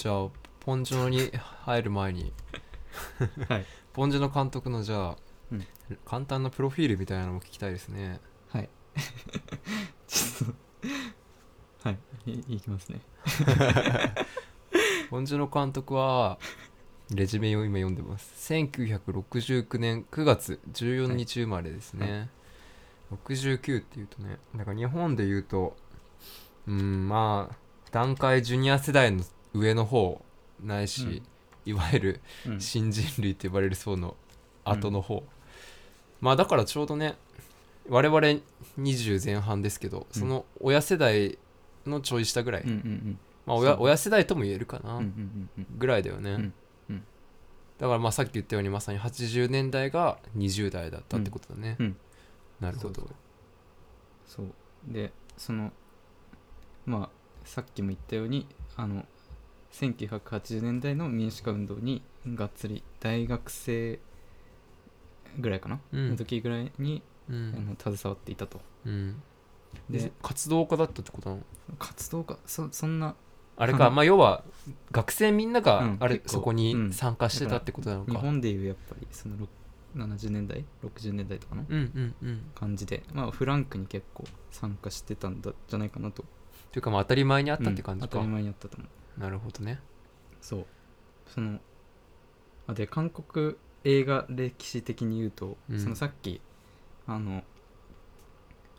じゃあポンジュノに入る前に。はい。ポンジュノ監督のじゃあ、うん。簡単なプロフィールみたいなのも聞きたいですね。はい。ちょっとはい。いいきますね。ポンジュノ監督はレジュメを今読んでます。1969年9月14日生まれですね、69っていうとねだから日本で言うとうんまあ段階ジュニア世代の上の方ないし、いわゆるうん。新人類って呼ばれる層の後の方、まあだからちょうどね我々20前半ですけど、その親世代のちょい下ぐらい、まあ親親世代とも言えるかな、ぐらいだよね、だからまあさっき言ったようにまさに80年代が20代だったってことだね、なるほど。そう。そう。でそのまあさっきも言ったようにあの1980年代の民主化運動にがっつり大学生ぐらいかな、うん。の時ぐらいに、うあん、の携わっていたと。うん、でで活動家だったってことなの？活動家？そそんなあれか、まあ要は学生みんなうがん。あれ、結構。そこにうん。参加してたってことなのか、日本でいうやっぱりそのろ70年代60年代とかのうんうんうん。感じで、まあ、フランクに結構参加してたんだじゃないかなと。というかまあ当たり前にあったって感じか、うん当たり前にあったと思うなるほどね。そう。そのあで韓国映画歴史的に言うと、うん。そのさっきあの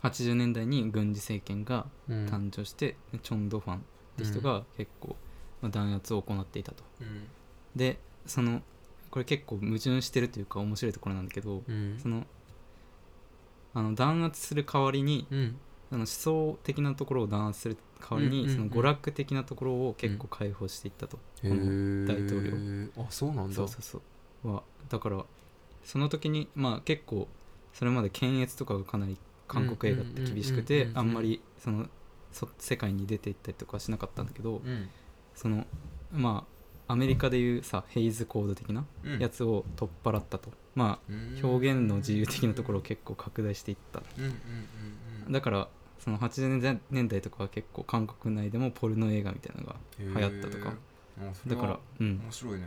80年代に軍事政権がうん。誕生して、チョン・ドファンって人が結構、まあ、弾圧を行っていたと。うん。でそのこれ結構矛盾してるというか面白いところなんだけど、うん。そのあの弾圧する代わりにうん。あの思想的なところを弾圧する代わりに、その娯楽的なところを結構解放していったと、へこの大統領。ーあそうなんだ。そうそうそう。はだからその時にまあ結構それまで検閲とかがかなり韓国映画って厳しくてあんまりそのそ世界に出ていったりとかはしなかったんだけどうん。そのまあアメリカでいうさヘイズコード的なうん。やつを取っ払ったと、まあ表現の自由的なところを結構拡大していった。だからその80年代とかは結構韓国内でもポルノ映画みたいなのが流行ったとか。だからうん。面白いね、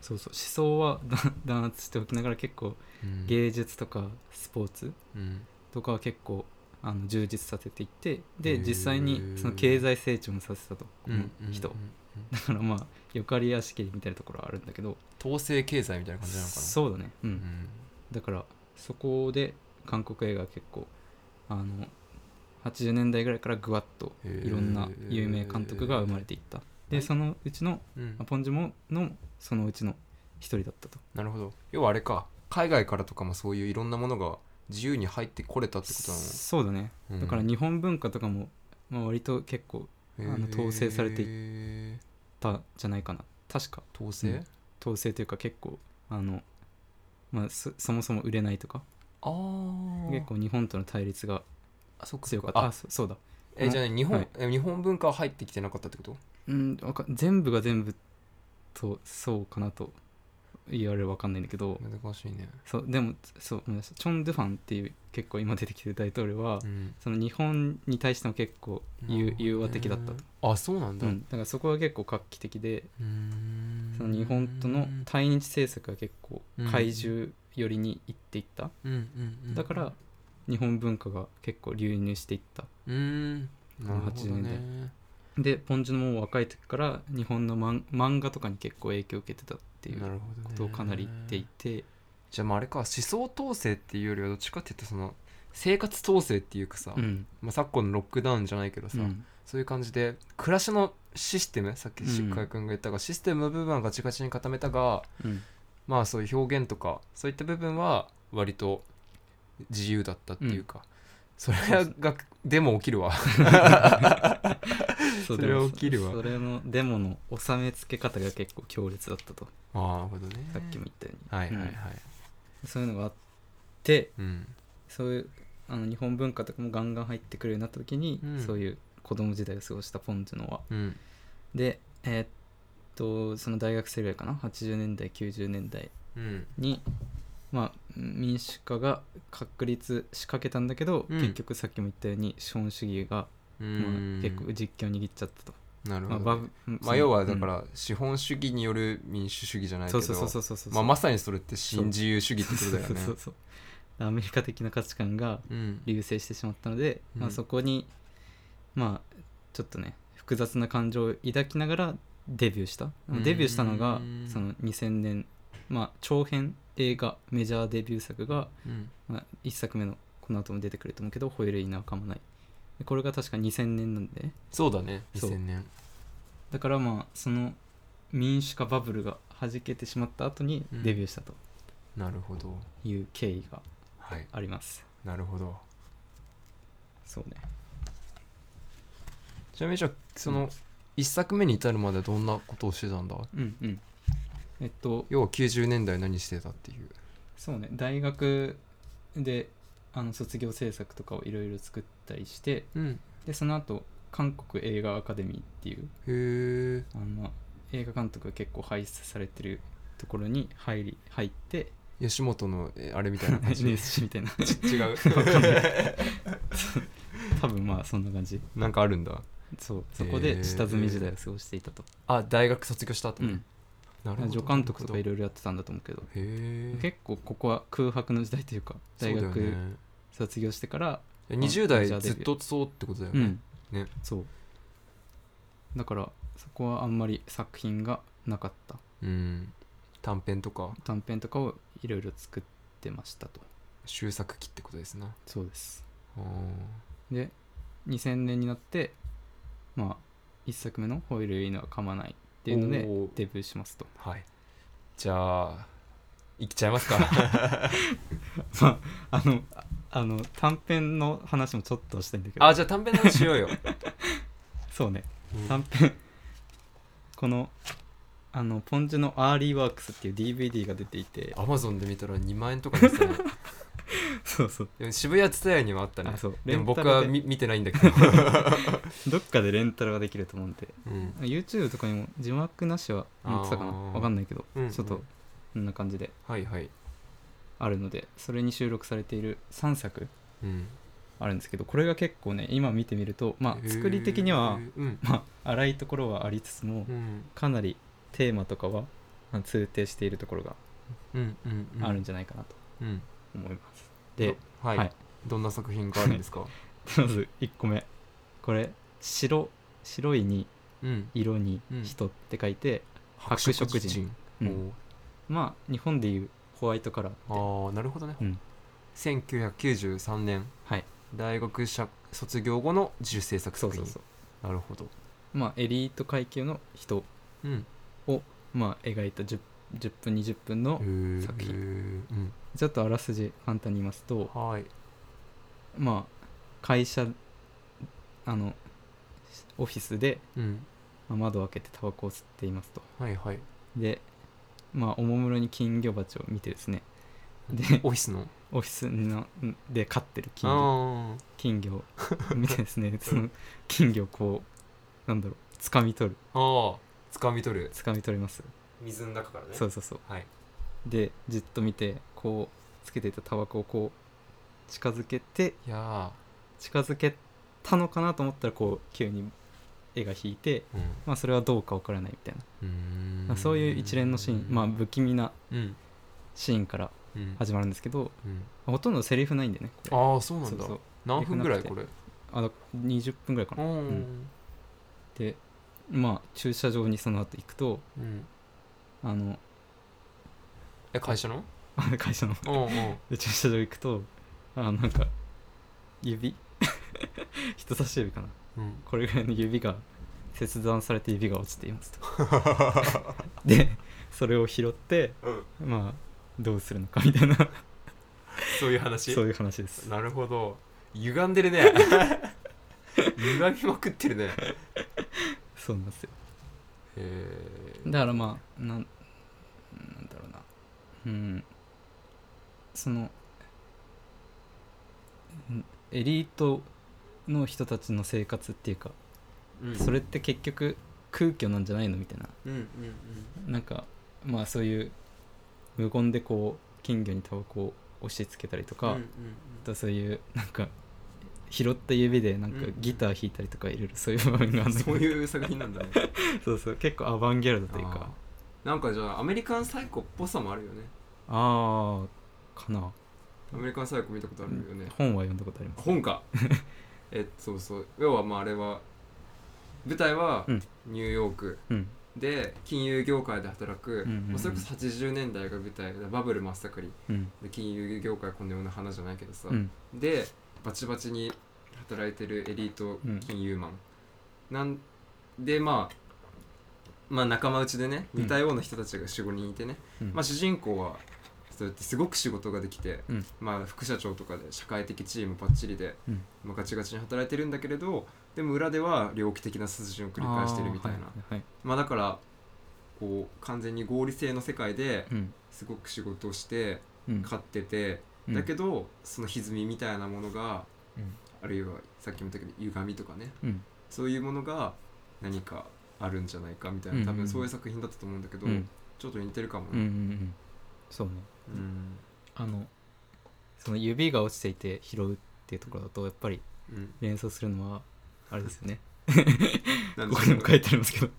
そうそう。思想は 弾圧しておきながら結構うん。芸術とかスポーツうん。とかは結構あの充実させていってへでー。実際にその経済成長もさせたとうんうんうんだからまあよかりやしきりみたいなところはあるんだけど。統制経済みたいな感じなのかな。そうだね。ううんん。だからそこで韓国映画は結構あの80年代ぐらいからぐわっといろんな有名監督が生まれていった。はい。でそのうちのうん。ポンジュモのそのうちの一人だったと。なるほど。要はあれか。海外からとかもそういういろんなものが自由に入ってこれたってことなの？そうだね。うん。だから日本文化とかも、まあ、割と結構あの統制されていいたんじゃないかな。確か。統制、うん。統制というか結構あの、まあ、そそもそも売れないとか。結構日本との対立があそっか。そ強かった。あそそうだ。えじゃあね日本、はい。え日本文化は入ってきてなかったってこと？うんわか全部が全部とそうかなと言われるわかんないんだけど。難しいね。そうでもそうごめんなさいチョン・ドゥファンっていう結構今出てきてる大統領は、うん。その日本に対しても結構融融和的だった。と、あそうなんだ、うん、だからそこは結構画期的でん。その日本との対日政策が結構うん。怪獣寄りに行っていった、うんうんうん。だから日本文化が結構流入していった。うーんなるほど80年ね。でポンジュのもう若い時から日本の漫漫画とかに結構影響を受けてたっていうことをかなり言っていて。じゃあまああれか思想統制っていうよりはどっちかっていうとその生活統制っていうかさ、うん。まあ、昨今のロックダウンじゃないけどさ、うん。そういう感じで暮らしのシステムさっきうんしっかり君が言ったが、システムの部分はガチガチに固めたがうん。まあそういう表現とかそういった部分は割と自由だったっていうか、それがでも起きるわ。それは起きるわ。それのデモの収め付け方が結構強烈だったと。ああなるほどね。さっきも言ったように、はいはいはい、そういうのがあってうん。そういうあの日本文化とかもガンガン入ってくるようになった時に、うん。そういう子供時代を過ごしたポンジュノはうん。でえーっとその大学生ぐらいかな？80年代90年代うん。にまあ民主化が確立しかけたんだけど、うん。結局さっきも言ったように資本主義が、うまあん、結構実況を握っちゃったと。まあ、なるほど、バねブまあ要はだかうん。ら資本主義による民主主義じゃないけど。そうそうそうそうそうそうまあ、まさにそれって新自由主義ってことだよね。そう。そうそうアメリカ的な価値観がうん。流星してしまったので、まあ、うんそこにまあちょっとね複雑な感情を抱きながらデビューした。うん。デビューしたのがうんその2000年まあ長編映画メジャーデビュー作が、うん。まあ、1作目のこの後も出てくると思うけど「ホイールイナーかもない」でこれが確か2000年なんで。ねそうだねそう。2000年だからまあその民主化バブルが弾けてしまった後にうん。デビューしたとなるほど。いう経緯がはい。あります、なるほど。そうね。ちなみにじゃあその1作目に至るまでどんなことをしてたんだ？うんうんえっと要は90年代何してたっていう。そうね。大学であの卒業制作とかをいろいろ作ったりしてうん。でその後韓国映画アカデミーっていうへえあの、まあ、映画監督が結構輩出されてるところに入り入って吉本のえあれみたいな感じ？違 NSC みたいな。う。多分まあそんな感じ。なんかあるんだ。そう。そこで下積み時代を過ごしていたと、あ大学卒業した後にうん助監督とかいるろいろやってたんだと思うけど。結構ここは空白の時代というか大学卒業してから20代ずっとそうってことだよね。うん。ね。そう。だからそこはあんまり作品がなかった。うん。短編とか。短編とかをいろいろ作ってましたと。終作期ってことですな。そうです。あで2000年になってまあ1作目の「ホイールいいのは噛まない」っていうのでおー。デビューしますと。ーはい。じゃあいっちゃいますか。まああのああの短編の話もちょっとしたいんだけど。あじゃあ短編の話しようよ。そうね。うん。短編。このあのポンジュノアーリーワークスっていう DVD が出ていて。アマゾンで見たら2万円とかですねそうそう。でも渋谷蔦屋にはあったね。あそう。でも僕レンタルで。は見見てないんだけど、どっかでレンタルができると思うんで。うん、YouTube とかにも字幕なしは載ってたかな。あー。わかんないけど、うんちょっとこんな感じで。はいはい、あるのでそれに収録されている3作うん、あるんですけどこれが結構ね今見てみるとまあ作り的にはうん。まあ荒いところはありつつもうん。かなりテーマとかはまあ通底しているところがうんうんうん。あるんじゃないかなとうん。思います、でどはい、はい。どんな作品があるんですか？まず1個目。これ白白いにうん。色にうん。人って書いて、白色人。うん。まあ日本でいうホワイトカラーって。ああなるほどね、うん。1993年。はい。大学社卒業後の自主制作作品。そうそうそう。なるほど。まあエリート階級の人うん。をまあ描いた 10, 10分20分の作品。うんちょっとあらすじ簡単に言いますとはい。まあ会社あのオフィスで、うん。まあ窓を開けてタバコを吸っていますと。はいはい。でまあおもむろに金魚鉢を見てですね。でオフィスの？オフィスので飼ってる金魚。あ金魚を見てですねその金魚をこうなんだろう掴み取る。あああ掴み取る。掴み取れます。水の中からね。そうそうそう。はい。でじっと見てこうつけていたタバコをこう近づけていや近づけたのかなと思ったらこう急に絵が引いてーうん。まあそれはどうかわからないみたいな、そういう一連のシーンまあ不気味なうん。シーンからうん。始まるんですけどうん。ほとんどセリフないんでね。ああそうなんだ。そうそう。何分ぐらいこれ？あだ20分ぐらいかうな、ん。でまあ駐車場にその後行くとうん。あのえ会社の？会社の。で駐車場行くとあなんか指？人差し指かな。うん。これぐらいの指が切断されて指が落ちていますと。でそれを拾ってうん。まあどうするのかみたいな。そういう話？そういう話です。なるほど。歪んでるね。歪みまくってるね。そうなんですよ。へえだからまあなんなんだろうな。うんそのんエリートの人たちの生活っていうか、それって結局空虚なんじゃないのみたいな。うんうんうん。なんかまあそういう無言でこう金魚にタバコを押し付けたりとか、うんうんあとそういうなんか拾った指でなんかうんギター弾いたりとかいろいろそういう場面があるんだけど。そういう作品なんだね。そうそう。結構アバンギャルドというあかー。なんかじゃあアメリカンサイコっぽさもあるよね。ああかな。アメリカンサイコ見たことあるよね。本は読んだことあります。本か。えそうそう。要はまああれは舞台はうん。ニューヨーク。うん。で金融業界で働く、うんうんうん。まあそれこそ80年代が舞台でバブル真っ盛り。うん。で金融業界こんなような花じゃないけどさ、うん。でバチバチに働いてるエリートうん。金融マン、なんでまあまあ仲間内でねうん似たような人たちが45人いてね、うん。まあ、主人公はそうやってすごく仕事ができて、うん。まあ、副社長とかで社会的チームばっちりで、うん。まあ、ガチガチに働いてるんだけれどでも裏では猟奇的な殺人を繰り返してるみたいな。はいはいまあだからこう完全に合理性の世界でうん。すごく仕事をしてうん。勝ってて、うん。だけどその歪みみたいなものがうん。あるいはさっきも言ったけど歪みとかね。うん。そういうものが何かあるんじゃないかみたいな。多分そういう作品だったと思うんだけど、うん。ちょっと似てるかもうんうんうね。ん。そうねうん。あのその指が落ちていて拾うっていうところだとやっぱりうん。連想するのはあれですよね。なんでここにも書いてありますけど。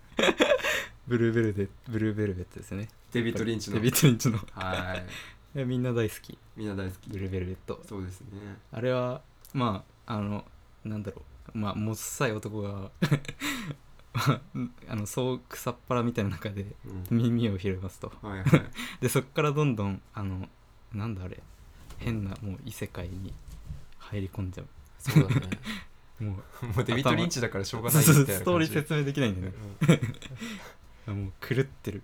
ブルーベルベブルーベルベットですよね。デビッド・リンチの。デビッド・リンチの。はいえみんな大好き。みんな大好き。ブルーベルベット。そうですね。あれはまああのなんだろう。まあもっさい男が あのそう草っ腹みたいな中でうん。耳を拾いますと。はいはい。でそっからどんどんあのなんだあれ。変なもう異世界に入り込んじゃそうだね。う もうもうデビッド・リンチだからしょうがそないうみたいなストーリー説明できないんだよね。もう狂ってる。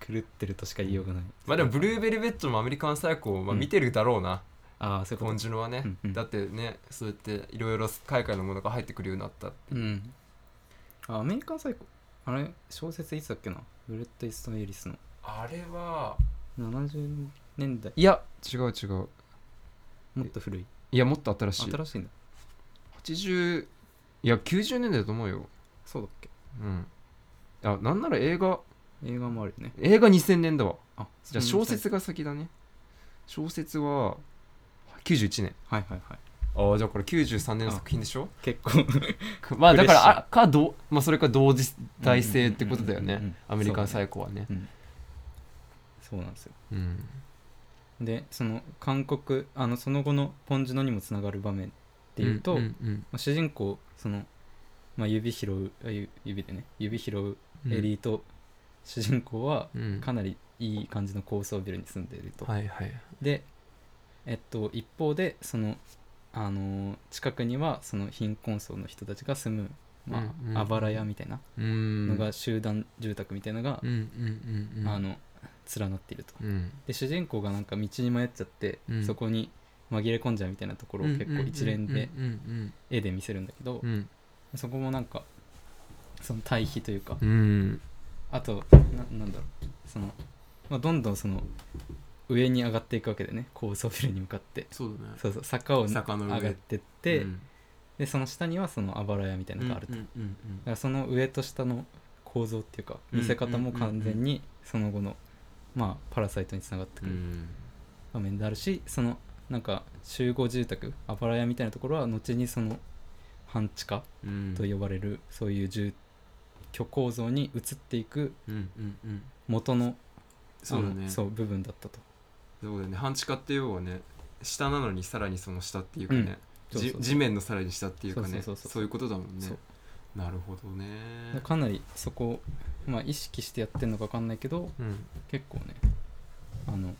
狂ってるとしか言いようがない。まあでもブルーベルベットもアメリカンサイコ、まあ、うん。見てるだろうな、ああそういうこと。ポンジュノはね、うんうん。だってねそうやっていろいろ海外のものが入ってくるようになったって。うんあアメリカンサイコ。あれ小説いつだっけな？ブレット・イーストン・エリスの。あれは70年代。いや違う違う。もっと古い。いやもっと新しい。新しいんだ。80いや90年代だと思うよ。そうだっけ？うん。あなんなら映画。映画もあるよね。映画2000年だわ。あじゃあ小説が先だね。小説は91年。はいはいはいああじゃあこれ93年の作品でしょ？結構。まあだからあかどまあそれか同時代性ってことだよね。うんうん。うんうんアメリカンサイコはね。うんそうなんですよ。うん。でその韓国あのその後のポンジュノにもつながる場面っていうと、んん。まあ、主人公その、まあ、指拾うあゆ指でね。指拾ううん。エリート、主人公はうん。かなりいい感じの高層ビルに住んでいると、はいはい。でえっと一方でそのあのー近くにはその貧困層の人たちが住む、まああばら屋みたいなうん。のが集団住宅みたいなのがあの連なっていると。うん。で主人公がなんか道に迷っちゃって、うん。そこに紛れ込んじゃうみたいなところを結構一連で絵で見せるんだけど、うん。そこもなんかその対比というか、あとななんだろう。その、まあ、どんどんその上に上がっていくわけでね。高層ビルに向かって。そうだね。そうそう。坂を上坂の上。がってって、うん。でその下にはそのあばら屋みたいなのがあると、だうんうんうん。からその上と下の構造っていうか見せ方も完全にその後のまあパラサイトにつながってくるうん。場面であるしそのなんか集合住宅あばら屋みたいなところは後にその半地下うん。と呼ばれるそういう住居構造に移っていくうんうんうん。元のそうだのそう部分だったとそうだよね半地下って要はね下なのにさらにその下っていうかね、じ地面のさらに下っていうかねそういうことだもんね。なるほどね。かなりそこを、まあ、意識してやってるのか分かんないけどうん。結構ねあの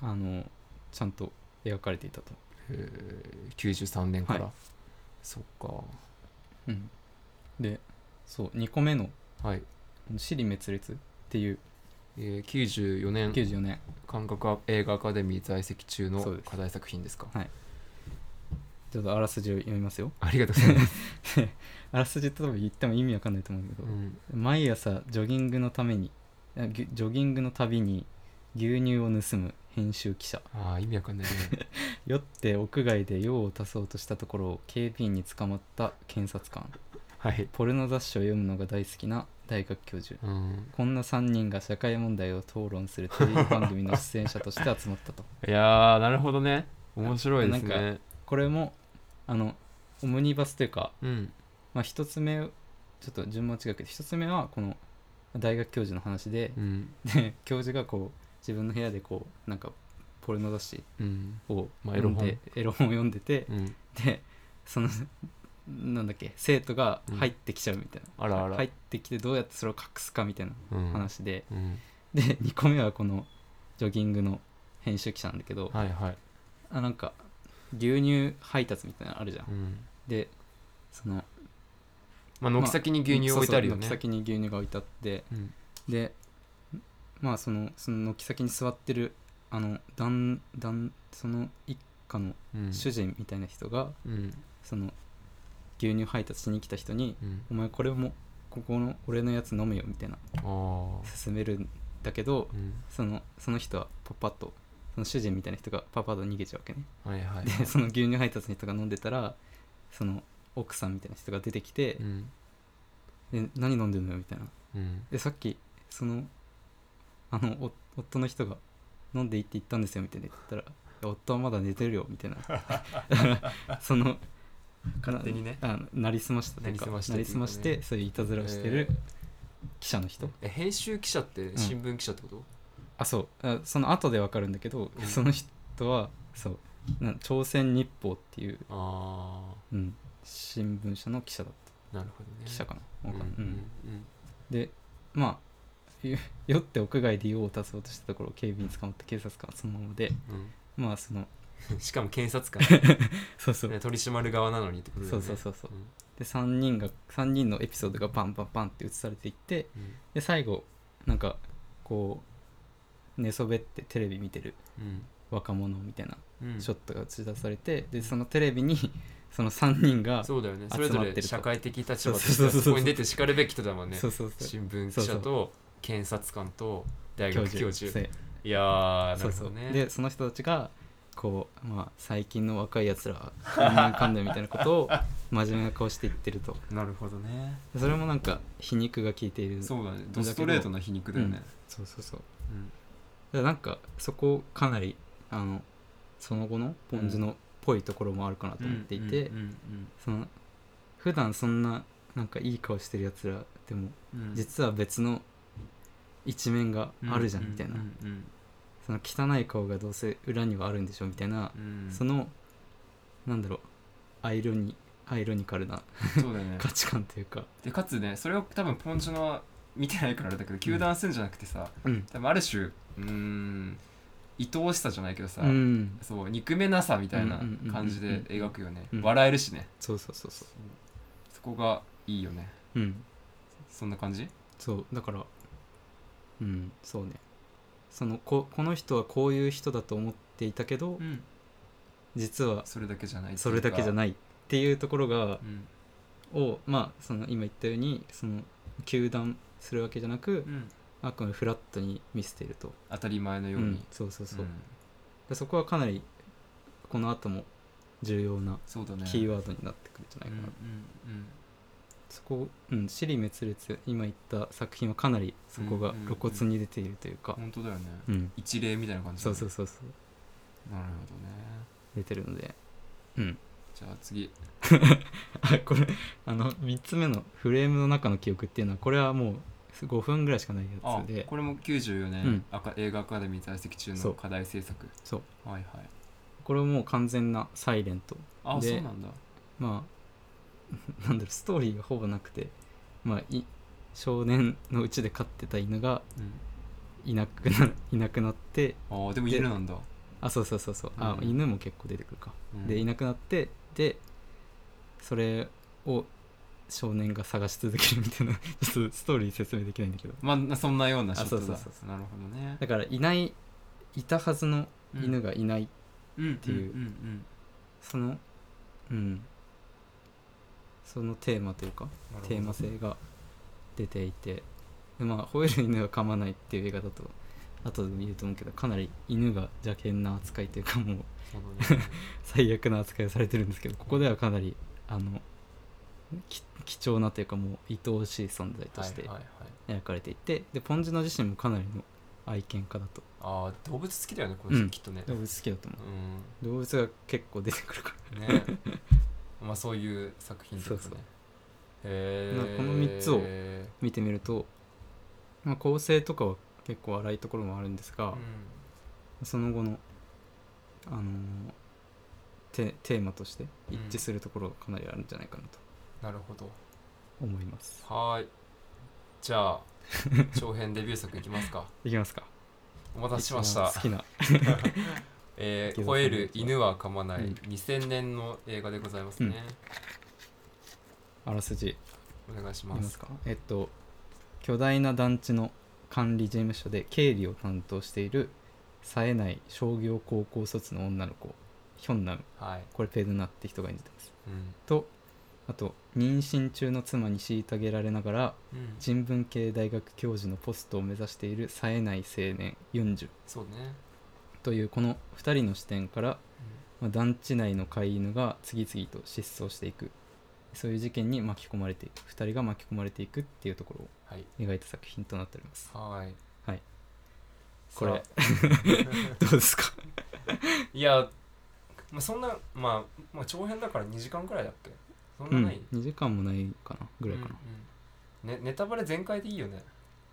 あのちゃんと描かれていたと、へー。93年から、はい。そっか。うん、でそう2個目のはい、「死に滅裂」っていうえー、94年。94年。韓国映画アカデミー在籍中の課題作品ですか？ちょっとあらすじを読みますよ。ありがとうございます、あらすじって多分言っても意味わかんないと思うけど、うん。毎朝ジョギングのためにジョギングのたびに牛乳を盗む編集記者。ああ意味わかんないね。酔って屋外で用を足そうとしたところを警備員に捕まった検察官。はい、ポルノ雑誌を読むのが大好きな大学教授。うん、こんな3人が社会問題を討論するテレビ番組の出演者として集まったと。いやーなるほどね。面白いですなねこれもあのオムニバスというか、うん。まあ、一つ目ちょっと順番違うけど一つ目はこの大学教授の話でう、ん。で教授がこう自分の部屋でこうなんかポルノ雑誌うん。をまあ読んで、エロ本を読んでてうん。でそのなんだっけ生徒が入ってきちゃうみたいな、あらあら。入ってきてどうやってそれを隠すかみたいなうん。話で、うん。で 2個目はこのジョギングの編集記者なんだけど、はいはい。あなんか牛乳配達みたいなのあるじゃん、うん。でそのまあ軒先に牛乳置いてあるよね。そうそう軒先に牛乳が置いてあってうん。でまあそのその軒先に座ってるあの旦旦その一家のうん。主人みたいな人が、うん。その牛乳配達しに来た人にうん「お前これもここの俺のやつ飲めよ」みたいな勧めるんだけどうん。そのその人はパパッとその主人みたいな人がパパッと逃げちゃうわけね。はいはいでその牛乳配達の人が飲んでたらその奥さんみたいな人が出てきてうん「で何飲んでんのよ」みたいな。うん。でさっきそのあのお夫の人が飲んでいいって言ったんですよみたいな言ったら「夫はまだ寝てるよ」みたいな。その勝手にね。なりすましたというかなりすましてなりすましってそういういたずらをしてる記者の人、え編集記者って新聞記者ってこと？あそう。あその後でわかるんだけど、うん。その人はそう。な朝鮮日報っていう、あうん、新聞社の記者だっあなるほどね。た記者かな。わかんない、うんうんでまあゆ酔って屋外で用を足そうとしたところ警備に捕まった警察官はそのままで。うん。まあそのうん しかも検察官。そうそう、ね取り締まる側なのにってことだそうよね。そうそうそうう。ん。で3人が三人のエピソードがバンバンバンって映されていってうん。で最後なんかこう寝そべってテレビ見てるうん。若者みたいなうん。ショットが映し出されてでそのテレビにその3人がそうだよね。集それぞれ社会的立場としてそこに出てしかるべき人だもんね。そうそうそう。新聞記者と検察官と大学教授。いやーなそうそう。るほどねでその人たちがこう、まあ、最近の若いやつらうんかんぬんみたいなことを 真面目な顔して言ってると。なるほどね。それもなんか皮肉が効いている。そうだね。ドストレートな皮肉だよね。そうそうそう。うん。だからなんかそこかなりあのその後のポン酢のっぽいところもあるかなと思っていて、うんうんその普段そんななんかいい顔してるやつらでもうん。うん実は別の一面があるじゃんみたいな、うんうんその汚い顔がどうせ裏にはあるんでしょみたいな、うん。うんそのなんだろうアイロニアイロニカルなそうだよね。価値観というか、でかつねそれを多分ポンジュのは見てないからあれだけど糾弾するんじゃなくてさうん。多分ある種うーん愛おしさじゃないけどさ、うん、そう憎めなさみたいな感じで描くよね、うん。笑えるしね。そうそうそうそそこがいいよね。ううんそんな感じ？そうだからうんそうねそのここの人はこういう人だと思っていたけど、ん。実はそれだけじゃないそれだけじゃいないっていうところがうん。をまあその今言ったようにその糾弾するわけじゃなく、うん。あくまでフラットに見せていると、当たり前のように、うんそうそうそう、ん。でそこはかなりこの後も重要なキーワードになってくるんじゃないかな、うんそこうん尻滅裂今言った作品はかなりそこが露骨に出ているというか。うん、本当だよね、うん。一例みたいな感じだね。そうそうそうそう。なるほどね。出てるので。うん。じゃあ次。あこれあの3つ目のフレームの中の記憶っていうのはこれはもう5分ぐらいしかないやあつで。これも94年、うん。赤映画アカデミー在籍中そうの課題制作。そう。はいはい。これはもう完全なサイレントあでそうなんだ。まあ なんだろうストーリーがほぼなくてまあい少年のうちで飼ってた犬がうんいなくないなくなってああでも犬なんだ、あそうそうそうそう。あ、うん。犬も結構出てくるか、うん。でいなくなってでそれを少年が探し続けるみたいな ちょっとストーリー説明できないんだけど。まあそんなようなショットだ。あそうそうそうそなるほどね。だからいないいたはずの犬がいない、っていう。うん。そのうんそのテーマというかうんテーマ性が出ていてでまあ吠える犬は噛まないっていう映画だと後でも言うと思うけどかなり犬が邪険な扱いというかもう 最悪な扱いをされてるんですけどここではかなりあのき貴重なというかもう愛おしい存在として描かれていてでポンジュノ自身もかなりの愛犬家だと。ああ動物好きだよねこの人うん。きっとね。動物好きだと思う。う動物が結構出てくるから。んねまあそういう作品とかね。そうそう。この三つを見てみると、まあ、構成とかは結構荒いところもあるんですが、その後の、あのーテテーマとして一致するところがかなりあるんじゃないかなとなるほど。思います、はーい。じゃあ長編デビュー作いきますか。いきますか。お待たせしました。好きな えー、吠える犬は噛まない、うん。2000年の映画でございますね、あらすじ。お願いしいますえっと巨大な団地の管理事務所で経理を担当している冴えない商業高校卒の女の子ヒョンナム。はい、これペドナって人が演じてます。うん。とあと妊娠中の妻に虐げられながらうん、人文系大学教授のポストを目指している冴えない青年ユンジュ。そうね、というこの2人の視点から、まあ、団地内の飼い犬が次々と失踪していく。そういう事件に巻き込まれていく。2人が巻き込まれていくっていうところをはい。描いた作品となっております。はーい。はい。これ。どうですか？いや、まあ、そんな、まあ、まあ長編だから2時間くらいだっけ？そんうなんない、2時間もないかなぐらいかな。うんうん。ね、ネタバレ全開でいいよね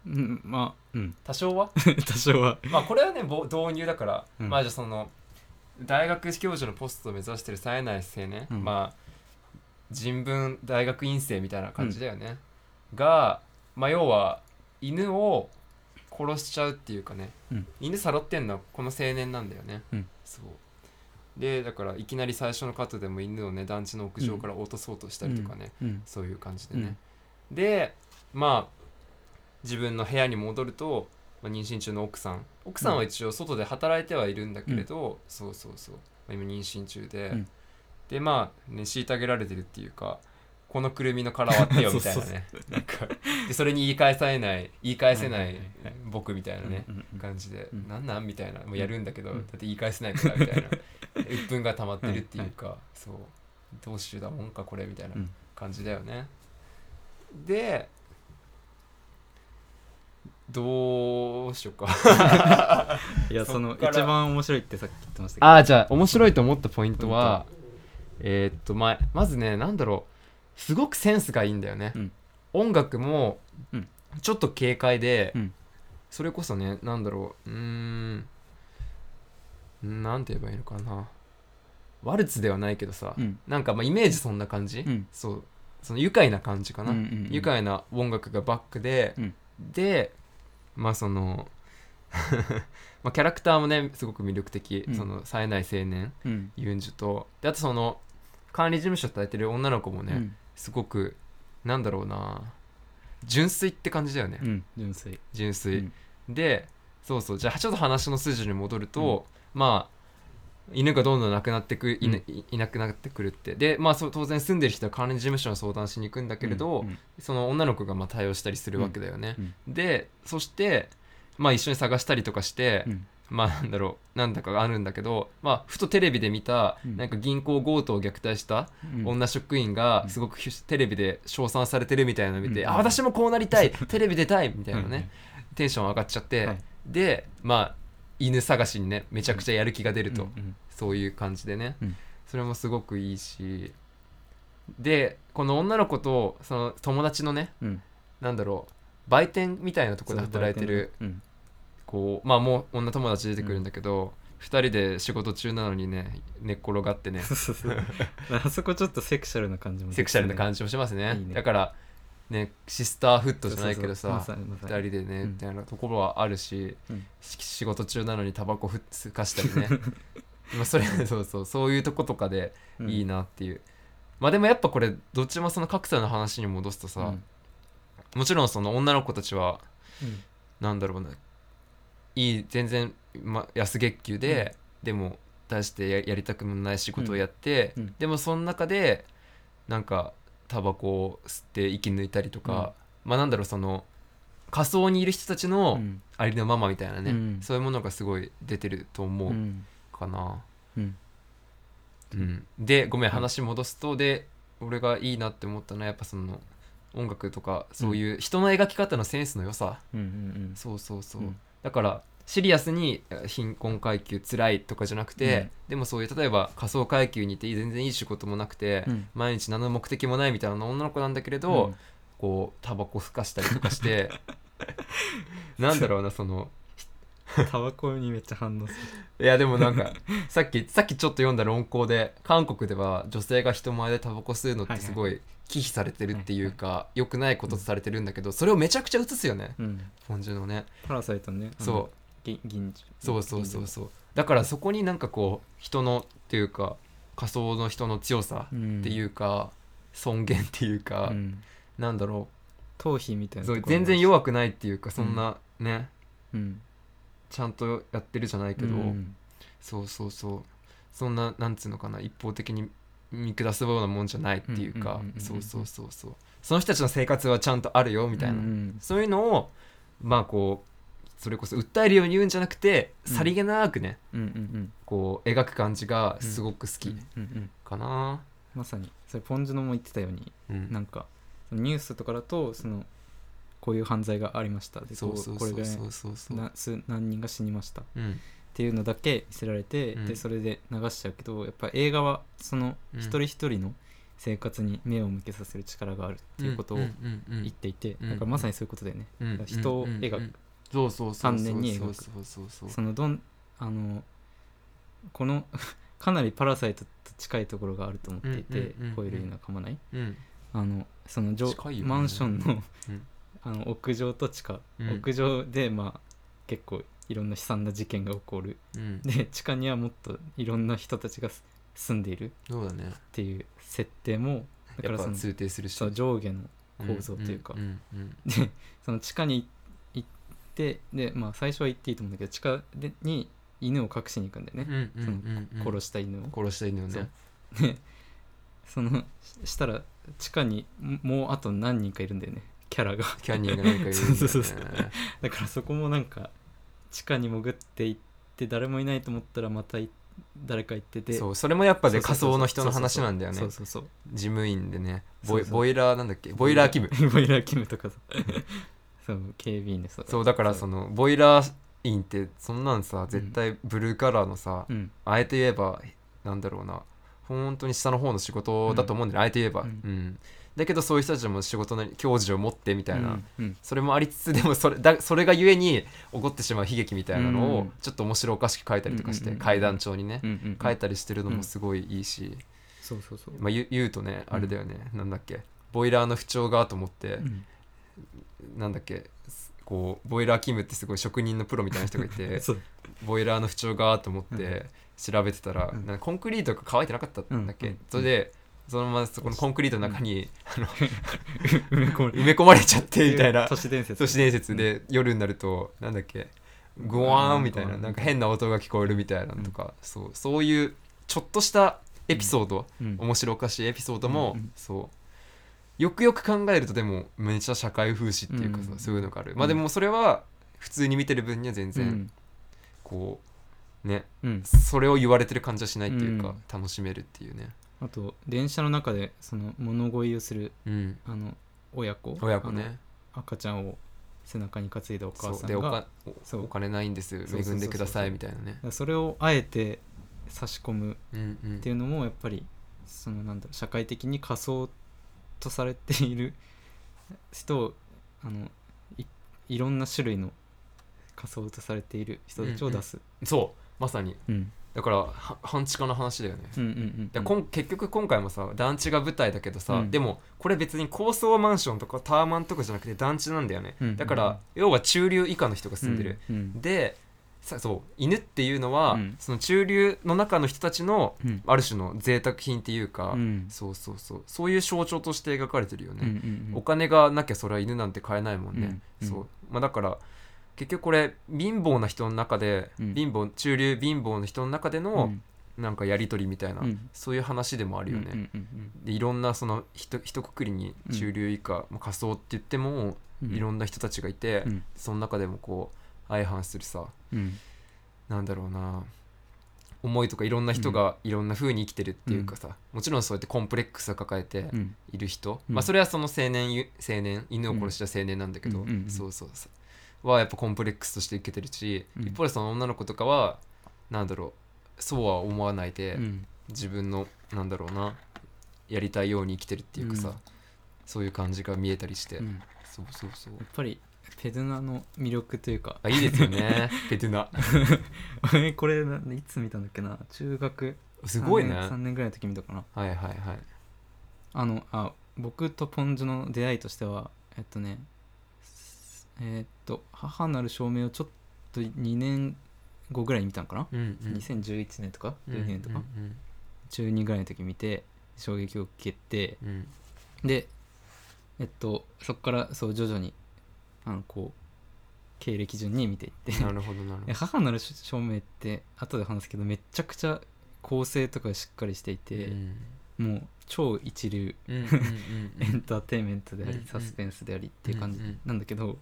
うん、まあうん。多少は？多少は。まあこれはねぼ導入だから、うん。まあじゃあその大学教授のポストを目指してる冴えない青年、うん。まあ人文大学院生みたいな感じだよね、が、まあ、要は犬を殺しちゃうっていうかね、うん。犬さらってんのはこの青年なんだよね、うん。そう。でだからいきなり最初のカットでも犬をね団地の屋上から落とそうとしたりとかね、うん。そういう感じでね、でまあ自分の部屋に戻ると、まあ、妊娠中の奥さん。奥さんは一応外で働いてはいるんだけれど、そうそうそう、まあ、今妊娠中で、うん。でまあね虐げられてるっていうかこのくるみの殻割ってよみたいなね。なんか。でそれに言い返されない言い返せない僕みたいなね、うんうんうん感じで、うん。なんなんみたいな。もうやるんだけど、うん。だって言い返せないからみたいな。鬱憤が溜まってるっていうか、そう。どうしようだもんかこれみたいなうん。感じだよね、でどうしようか。いやその一番面白いってさっき言ってましたけど。ああじゃあ面白いと思ったポイントはえーっとまあまずねなんだろう。すごくセンスがいいんだよね、うん。音楽もうん。ちょっと軽快で、うん。それこそねなんだろう。うーん。なんて言えばいいのかな。ワルツではないけどさ、うん。なんかまあイメージそんな感じ、うん。そう。その愉快な感じかな、うんうんうん。愉快な音楽がバックで、うん。でまあその まあキャラクターもねすごく魅力的、うん。その冴えない青年うん。ユンジュと。であとその管理事務所働いてる女の子もね、うん。すごくなんだろうな純粋って感じだよね、うん純粋。純粋、うん。でそうそう。じゃあちょっと話の筋に戻ると、まあ犬がどんどんなくなってくいな,、いいなくなってくるって。でまあそう当然住んでる人は管理事務所に相談しに行くんだけれど、うん。その女の子がまあ対応したりするわけだよね、うん。でそしてまあ一緒に探したりとかして、うん。まあなんだろうなんだかがあるんだけどまあふとテレビで見た、うん。なんか銀行強盗を虐待したうん。女職員がうん。すごくひテレビで称賛されてるみたいなのを見て、うん。あ私もこうなりたい テレビ出たいみたいなね、うん。テンション上がっちゃって、はい。でまあ犬探しにねめちゃくちゃやる気が出ると、うんうんそういう感じでね、うん。それもすごくいいし。でこの女の子とその友達のねうん。なんだろう売店みたいなところで働いてるうん。こうまあもう女友達出てくるんだけど、二人で仕事中なのにね寝っ転がってね。あそこちょっとセクシャルな感じもセクシャルなじ感じもしますね。いいね。だからねシスターフットじゃないけどさそうそうそうまさ二に。人でね、うん。みたいなところはあるし、うん。し仕事中なのにタバコふっつかしたりね。まあそれそうそうそういうとことかでうん。いいなっていう、まあでもやっぱこれどっちもその格差の話に戻すとさ、うん。もちろんその女の子たちはうん。なんだろうないい全然、ま、安月給で、でも大してややりたくもない仕事をやって、うん。うん。でもその中でなんかタバコを吸って息抜いたりとか、まあなんだろうその仮想にいる人たちうのん。ありのままみたいなね、うん。そういうものがすごい出てると思ううん。かな、うん。うん。でごめん話戻すと、で俺がいいなって思ったのはやっぱその音楽とかそういう人の描き方のセンスの良さ、うんうん。そうそうそう、うん。だからシリアスにえ貧困階級辛いとかじゃなくて、うん。でもそういう例えば仮想階級にいて全然いい仕事もなくて、うん。毎日何の目的もないみたいな女の子なんだけれど、うん。こうタバコふかしたりとかして なんだろうなそのタバコにめっちゃ反応す いやでもなんかさっきさっきちょっと読んだ論考で韓国では女性が人前でタバコ吸うのってすごい忌避されてるっていうか良くないこととされてるんだけどそれをめちゃくちゃ映すよね。るうん。ポンジュのね。パラサイトね。そう。ぎ銀樹そうそうそうそう。だからそこになんかこう人のっていうか仮想の人の強さうん。っていうか、尊厳っていうか、うん。なんだろ頭皮みたいうな全然弱くないっていうかそんなね、うん。ちゃんとやってるじゃないけど、うん。そうそうそう。そんななんつうのかな一方的に見下すようなもんじゃないっていうかうんうんうんうんうんそうそうそうそう。その人たちの生活はちゃんとあるよみたいな、うん。そういうのをまあこうそれこそ訴えるように言うんじゃなくてうん。さりげなくね、うんうんうん。こう描く感じがすごく好きうんうんかな、まさに。それポンジュノも言ってたようにうん。なんかニュースとかだとそのこういう犯罪がありましたでそうこれぐらい何人が死にました。っうん。ていうのだけ見せられて、うん。でそれで流しちゃうけどやっぱ映画はそのうん一人一人の生活に目を向けさせる力があるっていうことをん。ん。うん。言っていて、からまさにそういうことだよね、人を描く、うん。うんそうそうそうそう。丹念に描くそうそうそうそのどんあのこの かなりパラサイトと近いところがあると思っていて、うんうんうんうん。こういう類の噛まない。うん。あのそのね。マンションの,、うん。あの屋上と地下、うん。屋上でまあ結構いろんな悲惨な事件が起こる。うん。で地下にはもっといろんな人たちがす住んでいる。っそうだね。ていう設定もだからその通底する上下の構造というか。でその地下に行ってでまあ最初は行っていいと思うんだけど地下でに犬を隠しに行くんだよね、うんうんうんうん殺した犬を。殺した犬をね。でそのししたら地下にももうあと何人かいるんだよね。キャラが。キャニーがなんか言うんだよね。そうそうそうだからそこもなんか地下に潜っていって誰もいないと思ったらまたい誰か行ってて。そうそれもやっぱで仮そうそうそう。想の人の話なんだよね。そうそうそう事務員でね。ボイそうそう。ボイラーなんだっけ？ボイラーキム。ボイラーキムとかさ そう警備員でそうそうだからそのボイラー員ってそんなんさ絶対ブルーカラーのさうん。あえて言えばなんだろうな本当に下の方の仕事だと思うんだよね。あえて言えば。ううん。んだけどそういう人たちも仕事の教授を持ってみたいな。うん。うん。それもありつつでもそれだそれがゆえに起こってしまう悲劇みたいなのをうん。ちょっと面白おかしく書いたりとかしうんうん。うんて階段帳にねうん。うん。書いたりしてるのもすごいいいし、そうそうそう。まあ、言うとねあれだよね、なんだっけ。ボイラーの不調がと思って、うんなんだっけこうボイラーキムってすごい職人のプロみたいな人がいて ボイラーの不調がと思って調べてたら、うん。なんかコンクリートが乾いてなかったんだっけ、うんうんそれでそのままそこのコンクリートの中に、あの 埋め込まれちゃってみたいな。都市伝説。都市伝説で夜になるとなんだっけグワーンみたいななんか変な音が聞こえるみたいなのとか、そうそういうちょっとしたエピソード、うん。面白おかしいエピソードも、うんうん。そうよくよく考えるとでもめっちゃ社会風刺っていうかさ、うん。そういうのがある、まあでもそれは普通に見てる分には全然、うん。こうねうん。それを言われてる感じはしないっていうか、うん。楽しめるっていうね。あと電車の中でその物乞いをするうん。あの親子？あ親子ね。の赤ちゃんを背中に担いだお母そうさんがでおかそう。おお金ないんですそうそうそうそう。恵んでくださいみたいなね。それをあえて差し込むうんうん。っていうのもやっぱりそのなんだろう社会的に仮想とされている 人をあのいいろんな種類の仮想とされている人たちを出す、そうまさに。うん。だからは半地下の話だよね、うんうんうんでこん結局今回もさ団地が舞台だけどさ、うん。でもこれ別に高層マンションとかタワマンとかじゃなくて団地なんだよね、うんだから要は中流以下の人が住んでる、うんうんでさそう犬っていうのは、うん。その中流の中の人たちのうん。ある種の贅沢品っていうか、うん。そうそうそう。そういう象徴として描かれてるよね、うんうんうん。お金がなきゃそれは犬なんて買えないもんね、うんうんそう。まあだから結局これ貧乏な人の中で、うん。貧乏中流貧乏の人の中での、なんかやり取りみたいな、うん。そういう話でもあるよね、うんうんでいろんなそのひと一括りに中流以下、まあ、仮想って言っても、うん。いろんな人たちがいて、うん。その中でもこう相反するさ。うん。なんだろうな。思いとかいろんな人がいろんな風に生きてるっていうかさ、もちろんそうやってコンプレックスを抱えてうん。いる人、うん。まあそれはその青年ゆ青年犬を殺した青年なんだけど、そうそうそう。はやっぱコンプレックスとして受けてるし、うん。一方でその女の子とかはなんだろうそうは思わないで、うん。自分のなんだろうなやりたいように生きてるっていうかさ、うん。そういう感じが見えたりして、うん。そうそうそう。やっぱりペドゥナの魅力というか。あいいですよね。ペトゥナ。俺これないつ見たんだっけな？中学。すごいね。3年 ,3 年ぐらいの時見たかな。はいはいはい。あのあ僕とポンジュの出会いとしてはえっとねえーっと母なる証明をちょっと2年後ぐらいに見たのかな、うんうん。2011年とか？12年とか、うん中2ぐらいの時見て衝撃を受けてうん。うんでえっとそこからそう徐々にあのこう経歴順に見ていって。なるほどなるほえ母なる証明って後で話すけどめっちゃくちゃ構成とかしっかりしていどてう、ん。もう超一流エンターテインメントであり、うんうん。サスペンスでありっていう感じうんうんなんだけど、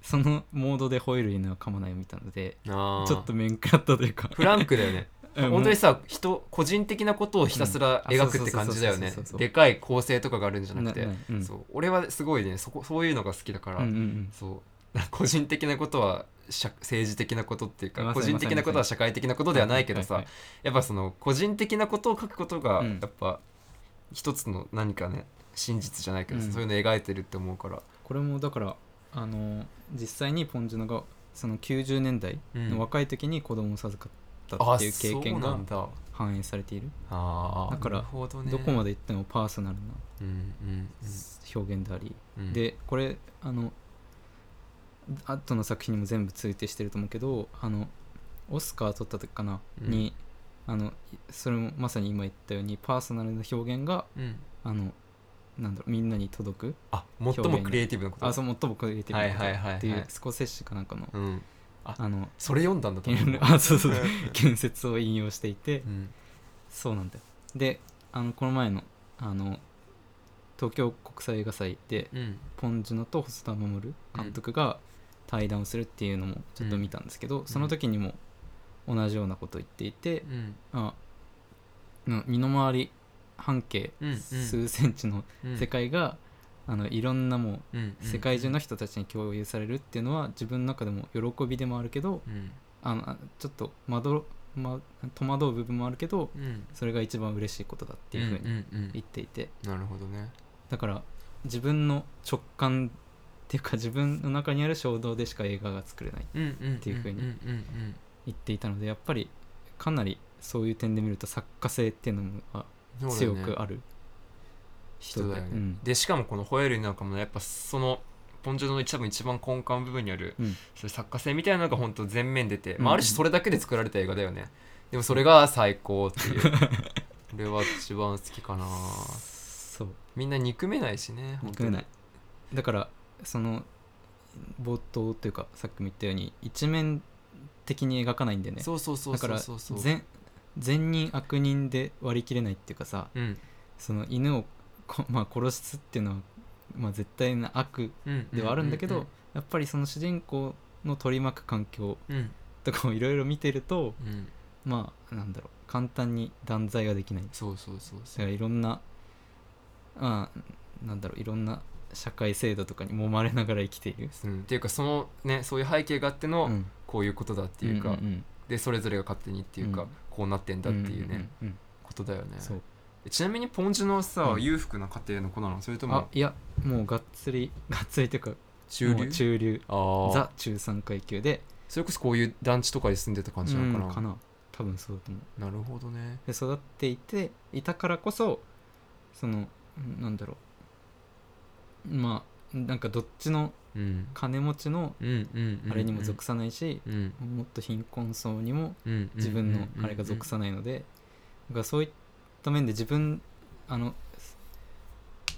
そのモードで吠える犬は噛まないを見たのでちょっと面食らったというか。フランクだよねうん。本当にさ人個人的なことをひたすら描くって感じだよね。でかい構成とかがあるんじゃなくてそう。俺はすごいねそこそういうのが好きだから、うんうんうん。そう。個人的なことは社政治的なことっていうか個人的なことは社会的なことではないけどさはいはいはいやっぱその個人的なことを書くことがうん。やっぱ一つの何かね真実じゃないけどさ、うん。そういうの描いてるって思うから。これもだからあの実際にポンジュノがその90年代の若い時に子供を授かったあっていう経験が反映されている。あーだからど,、こまでいってもパーソナルなうんうん表現であり、うん。うんでこれあの後の作品にも全部通底してると思うけどあのオスカー取った時かな、うん。にあのそれもまさに今言ったようにパーソナルな表現がうん。あのなんだろうみんなに届くあ最もクリエイティブなこと。あそう最もクリエイティブなこと。はいはいはいはい。っていうスコセッシかなんかの、うん、あのそれ読んだんだと思うあそうそうそう。建設を引用していて。うん。そうなんだよ。であのこの前のあの東京国際映画祭でうん。ポン・ジュノと細田守監督が対談をするっていうのもちょっと見たんですけど、その時にも同じようなことを言っていて、うん。あの身の回り半径うんうん。数センチのうん。世界が、あのいろんなもううん世界中の人たちに共有されるっていうのは自分の中でも喜びでもあるけどうん。あのあちょっとまど、ま、戸惑う部分もあるけどうん。それが一番嬉しいことだっていうふうにんうんうん。言っていて。なるほどね。だから自分の直感っていうか自分の中にある衝動でしか映画が作れないうんうんっていう風にんうんうん。言っていたのでやっぱりかなりそういう点で見ると作家性っていうのがそうだよね。強くある人だよね、うん。でしかもこの「ホエール」なんかもねやっぱそのポンジュノの一番一番根幹部分にある、うん。そういう作家性みたいなのが本当全面出て、まあ、うん。ある種それだけで作られた映画だよね。でもそれが最高っていう。俺は一番好きかな。そう。みんな憎めないしね憎めない。だからその冒頭というかさっきも言ったように一面的に描かないんだよね。そうそうそうだからそうそう。そう善善人悪人で割り切れないっていうかさうん。その犬をこ、まあ、殺すっていうのは、まあ、絶対な悪うん。ではあるんだけど、やっぱりその主人公の取り巻く環境とかをいろいろ見てるとうん。まあなんだろう簡単に断罪ができない。だそうそうそう。そからいろんなまあなんだろういろんな社会制度とかに揉まれながら生きている。う、うん、っていうかそのねそういう背景があっての、ん。こういうことだっていうか、でそれぞれが勝手にっていうか、うん。こうなってんだっていうね、ことだよね。そうちなみにポンジュのさ、うん。裕福な家庭の子なの？それとあもいやもうがっつり がっつりというか中流？中流。あー。ザ中産階級で。それこそこういう団地とかに住んでた感じなのかな、うんかな。多分そうだと思う。なるほどね。で育っていていたからこそそのうんなんだろう。まあなんかどっちのうん。金持ちのうんうんあれにも属さないし、うん。もっと貧困層にもうん自分のあれが属さないので、だからそういった面で自分あの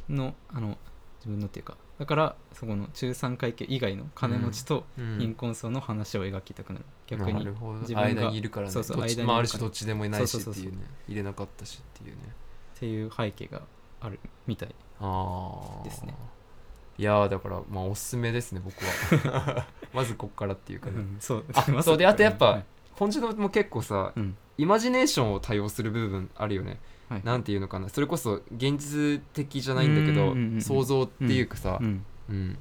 のあの自分のっていうかだからそこの中産階級以外の金持ちとうん。貧困層の話を描きたくなる、逆になるほど。自分が間にいるからね。そうそう間にまあある種どっちでもいないしっていうね。入れなかったしっていうね。っていう背景があるみたい。ですね。いやーだからまあおすすめですね僕は。まずこっからっていうかね、うんそう。あそう。であとやっぱはい本ジのも結構さうんイマジネーションを多用する部分あるよね、はい。なんていうのかな。それこそ現実的じゃないんだけど、うんうんうんうん。想像っていうかさ、うん。うん。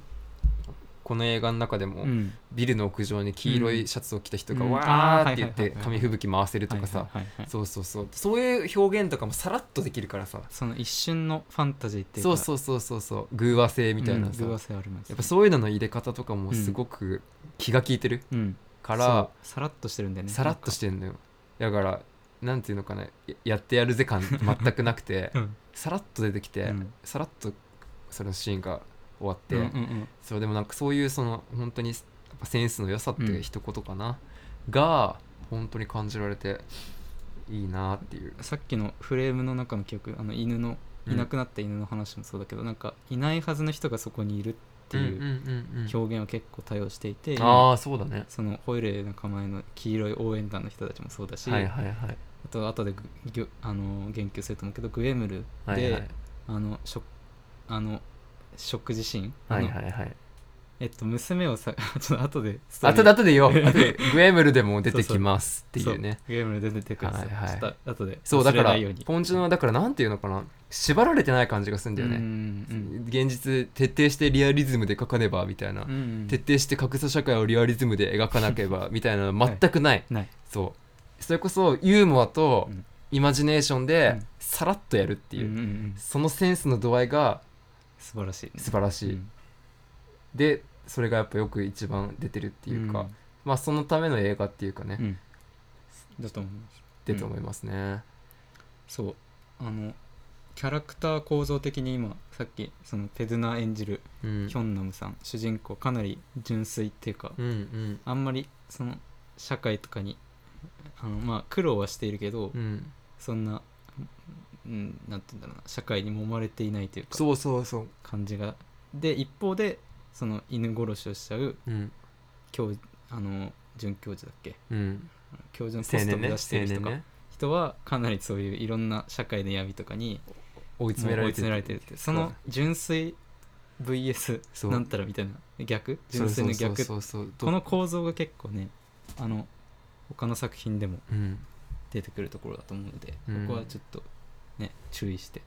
この映画の中でも、うん。ビルの屋上に黄色いシャツを着た人がうん。わーって言って紙吹雪回せるとかさ、そうそうそう。そういう表現とかもさらっとできるからさ。その一瞬のファンタジーっていうか。そうそうそうそうそう。偶話性みたいなさ、うん偶話性あります。やっぱそういうのの入れ方とかもすごく気が利いてるうん。から、さらっとしてるんだよね。さらっとしてんのよだからなんていうのかなややってやるぜ感全くなくて うん。さらっと出てきて、うん。さらっとそのシーンが終わって、うんうんうん。そうでもなんかそういうその本当にやっぱセンスの良さってうん。一言かな、が本当に感じられていいなっていう。さっきのフレームの中の記憶あの犬のうん。いなくなった犬の話もそうだけど、なんかいないはずの人がそこにいるっていう表現を結構多用していて、ああそうだね。そのホイレー仲間への黄色い応援団の人たちもそうだし、はいはいはい。あと後であの言及すると思うけどグエムルで、はいはい。あのしょあの食事シーン、はいはいはいえっと娘をさ ちょっと後でストーリー。後で後でよ後で。グエムルでも出てきますっていうね。そグエムルで出てくるんですよ、はいはいちょっと後でそうだから忘れないようにポンジュのだからなんていうのかな縛られてない感じがするんだよね、うんうん現実徹底してリアリズムで描かねばみたいな、うんうん徹底して格差社会をリアリズムで描かなければみたいな全くない、ないそうそれこそユーモアとうんイマジネーションでうんさらっとやるっていう、うんうんうんそのセンスの度合いが素晴らしいね素晴らしい、うんでそれがやっぱよく一番出てるっていうか、ん。まあそのための映画っていうかね、うん。だと思います。出と思いますね、そう。あのキャラクター構造的に今さっきそのペドゥナ演じるうん、ヒョンナムさん主人公かなり純粋っていうかうんうん。あんまりその社会とかにあのまあ苦労はしているけど、うん。そんな、うん、なんて言うんだろうな社会に揉まれていないというかそうそうそう。感じが。で一方でその犬殺しをしちゃううん。教あの准教授だっけ？うん。教授のポストを目指している人が、青年ね。人はかなりそういういろんな社会の闇とかに追い詰められてもう追い詰められてるってその純粋 VS そう。なんたらみたいな。逆？そう純粋の逆そう。そうそう。この構造が結構ねあの他の作品でもうん。出てくるところだと思うので、うん。ここはちょっとね注意して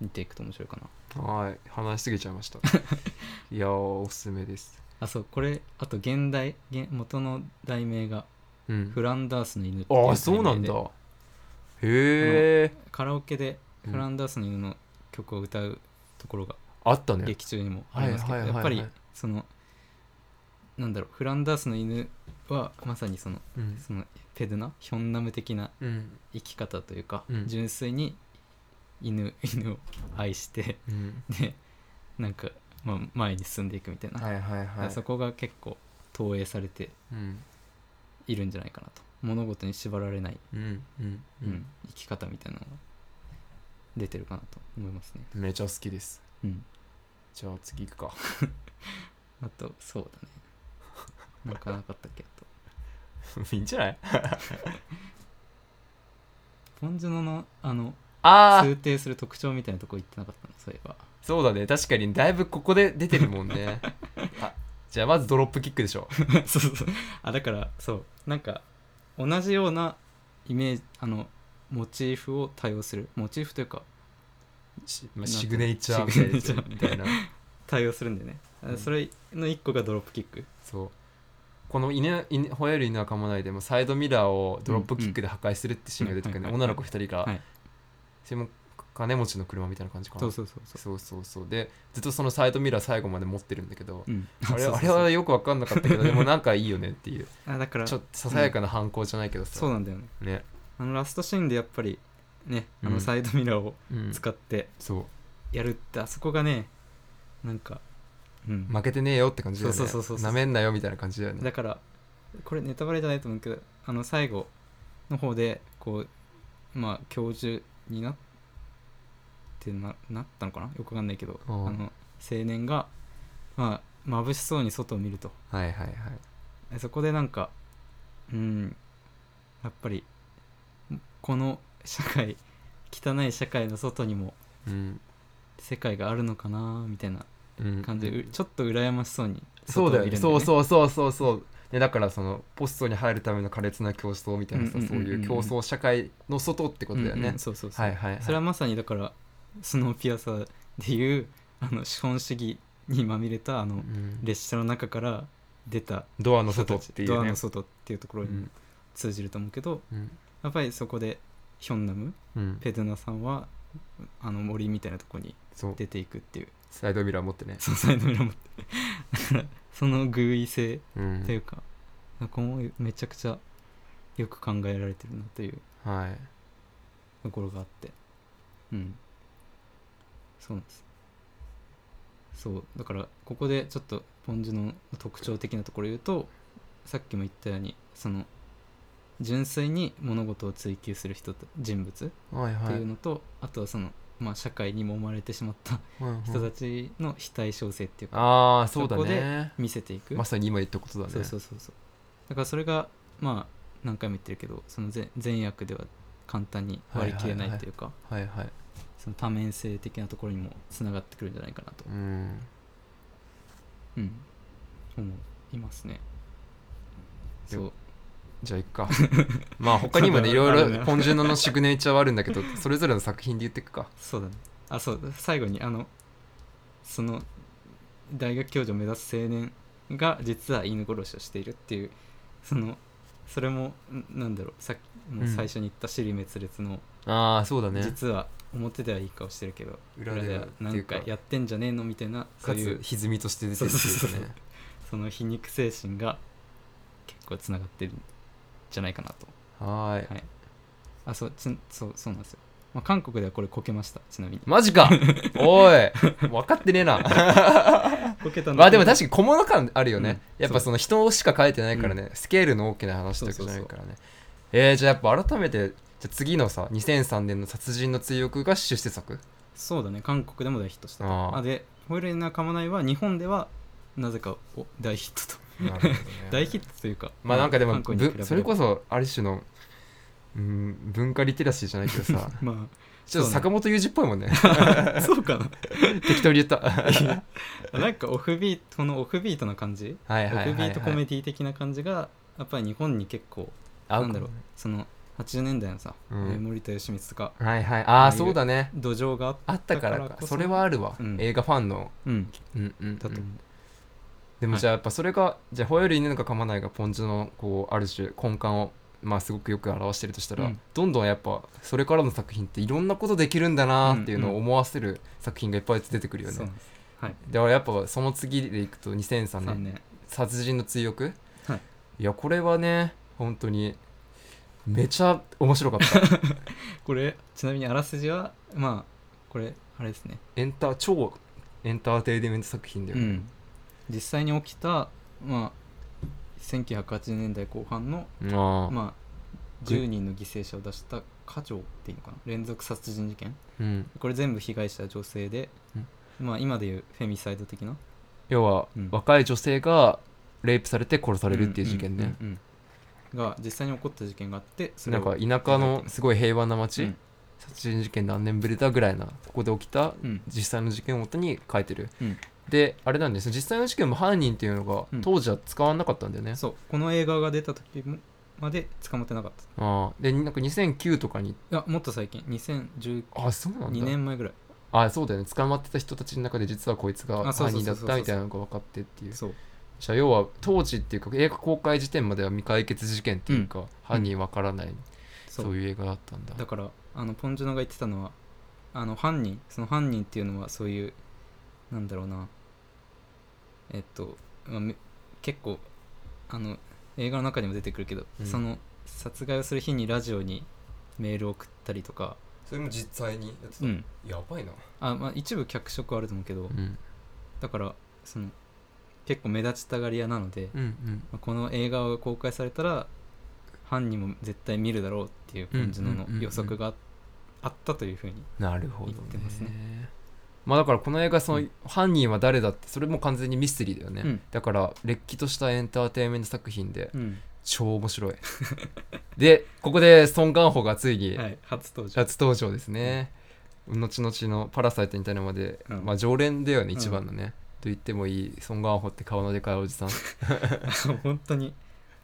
見ていくと面白いかな。はい話しすぎちゃいました。いやーおすすめです。あそうこれあと現代現元の題名がうん。フランダースの犬っていうあそうなんだ。でへえカラオケでうんフランダースの犬の曲を歌うところがあったね。劇中にもありますけど、やっぱりそのなんだろうフランダースの犬はまさにそのうん。そのペドゥナヒョンナム的なうん。生き方というか、うん。純粋に犬犬を愛してうん。でなんか、まあ、前に進んでいくみたいな、はいはいはい。そこが結構投影されてうん。いるんじゃないかなと。物事に縛られない、うんうんううんん生き方みたいなのが出てるかなと思いますね、めちゃ好きです。うん、じゃあ次行くか。あとそうだね。なんかなかったっけ？あと。いいんじゃない？ポンジュノのあのああ通底する特徴みたいなとこ言ってなかったの？そういえば。そうだね。確かにだいぶここで出てるもんね。あじゃあまずドロップキックでしょ。そうそうそう。あだからそう。なんか同じようなイメージあのモチーフを多用する。モチーフというかしまあシグネチャーみたいなシグネチャー。みたいな。対応するんでね、あうん。それの1個がドロップキック。そう。この犬犬吠える犬は噛まないでもサイドミラーをドロップキックで破壊するってシーンが出てくるねうん女の子2人が、はいそれも金持ちの車みたいな感じかな。そうそうそうそう。そうそうそう。でずっとそのサイドミラー最後まで持ってるんだけど、うん、あれあれはよく分かんなかったけど でもなんかいいよねっていう。あだからちょっとささやかな反抗じゃないけどさ、そうなんだよね。ね、あのラストシーンでやっぱりねあうん。のサイドミラーをうん、使ってそう。やるって、あそこがねなんかうん。負けてねえよって感じだよね。そうそうそうそうなめんなよみたいな感じだよね。だからこれネタバレじゃないと思うけどあの最後の方でこうまあ教授になってななったのかな？よくわかんないけど。あうんの青年がまあ眩しそうに外を見ると。はいはいはい。でそこでなんかうんやっぱりこの社会汚い社会の外にもうん。世界があるのかな？みたいなうん。感じで、うちょっと羨ましそうにそうだよね。そうそうそうそうそうでだからそのポストに入るための苛烈な競争みたいなさ、うんうんそういう競争社会の外ってことだよね、うんうんそうそうそう、はいはいはい。それはまさにだからスノーピアサーでいうあの資本主義にまみれたあのうん。列車の中から出たドアの外っていうね。の外っていうところに通じると思うけど、うん。やっぱりそこでヒョンナムうん。ペドゥナさんはあの森みたいなところに出ていくっていうサイドミラー持ってね。そのサイドミラー持って。だからその偶意性うん。というか、ここもめちゃくちゃよく考えられてるなというはい。ところがあって。うん。そうなんです。そう。だからここでちょっとポン・ジュノの特徴的なところを言うとさっきも言ったようにその純粋に物事を追求する人と人物はいってはいいうのと、あとはその、まあ、社会に揉まれてしまったうん人たちの非対称性っていうか、ああそうだそこでね見せていく、まさに今言ったことだね。そうそうそうそう。だからそれがまあ何回も言ってるけどその善善悪では簡単に割り切れないというか、はいはい。その多面性的なところにもつながってくるんじゃないかなと、うん。うん、思いますね。そうじゃあいっか。まあ他にもねいろいろポン・ジュノのシグネチャーはあるんだけどそれぞれの作品で言っていくか。そうだね。あそうだ。最後にあのその大学教授を目指す青年が実は犬殺しをしているっていうそのそれもんなんだろうさっきもう最初に言った尻滅裂の、ああそうだね。実は表ではいい顔してるけど裏ではなんかやってんじゃねえのみたいなそかういうつ歪みとして出てるっていうね。その皮肉精神が結構つながってる。んじゃないかなと。はーい。はい。あそうちそうそうなんですよ、まあ、韓国ではこれこけました。ちなみに。マジか。おい。分かってねえな。こけたまあでも確かに小物感あるよね、うん。やっぱその人しか書いてないからね、スケールの大きな話とかじゃないからね。えー、じゃあやっぱ改めてじゃあ次のさ2003年の殺人の追憶が出世作？そうだね。韓国でも大ヒットしたと。あで「ホイールに仲間ない」は日本ではなぜかお大ヒットと 大ヒットというかまあなんかでもそれこそある種のうん文化リテラシーじゃないけどさ。まちょっと坂本雄二っぽいもんね。あ そうかな。適当に言った。なんかオフビートこのオフビートな感じ？オフビートコメディ的な感じがやっぱり日本に結構なんだろうその80年代のさ、うん。えー森田義満とかはいはい。ああそうだね。土壌があったからだか。それはあるわ、うん。映画ファンの。うん。うんうん、うん、だと思うでもはい。じゃあやっぱそれが、じゃあ吠える犬が噛まないがポンジュのこうある種根幹をまあすごくよく表してるとしたら、うん。どんどんやっぱそれからの作品っていろんなことできるんだなっていうのを思わせる作品がいっぱい出てくるよね、はい。だからやっぱその次でいくと2003 3年年。殺人の追憶、はい。いやこれはね本当にめちゃ面白かった。これちなみにあらすじはまあこれあれですね。エンタ超エンターテインメント作品だよね、うん実際に起きたまあ1980年代後半のああ。まあ10人の犠牲者を出した家長っていうのかな。連続殺人事件。うん、これ全部被害者女性で、まあ今でいうフェミサイド的な。要は、うん。若い女性がレイプされて殺されるっていう事件ね、うんうんうんうん。が実際に起こった事件があってそれをなんか田舎のす。ごい平和な町、うん。殺人事件何年ぶりだぐらいなとこで起きたうん。実際の事件をもとに書いてる、うんであれなんです実際の事件も犯人っていうのがうん。当時は使わなかったんだよね、そう。この映画が出た時もまで捕まってなかった。いああ。でなんか2009とかに。やもっと最近。2012あそうなんだ。年前ぐらい。あそうだよね。捕まってた人たちの中で実はこいつが犯人だったみたいなのが分かってっていう。そう。じゃあ要は当時っていうか映画公開時点までは未解決事件っていうか、犯人分からない、そそうういう映画だったんだ。だからあのポンジュノが言ってたのはあの犯人その犯人っていうのはそういうなんだろうなえっと、まあめ結構あの映画の中にも出てくるけど、うん。その殺害をする日にラジオにメールを送ったりとか、それも実際にやってうん。やばいな。あまあ、一部脚色はあると思うけど、うん。だからその結構目立ちたがり屋なので、うんうん。まあこの映画が公開されたら犯人も絶対見るだろうっていうポンジュノの予測があったというふうに言ってますねまあだからこの映画その、うん。犯人は誰だってそれも完全にミステリーだよね、うん。だかられっきとしたエンターテインメント作品でうん。超面白い。でここでソン・ガンホがついにはい、初登場。初登場ですね、後々の「パラサイト」みたいなのまで、うん。まあ常連だよねうん。一番のね、と言ってもいいソン・ガンホって顔のでかいおじさん。本当に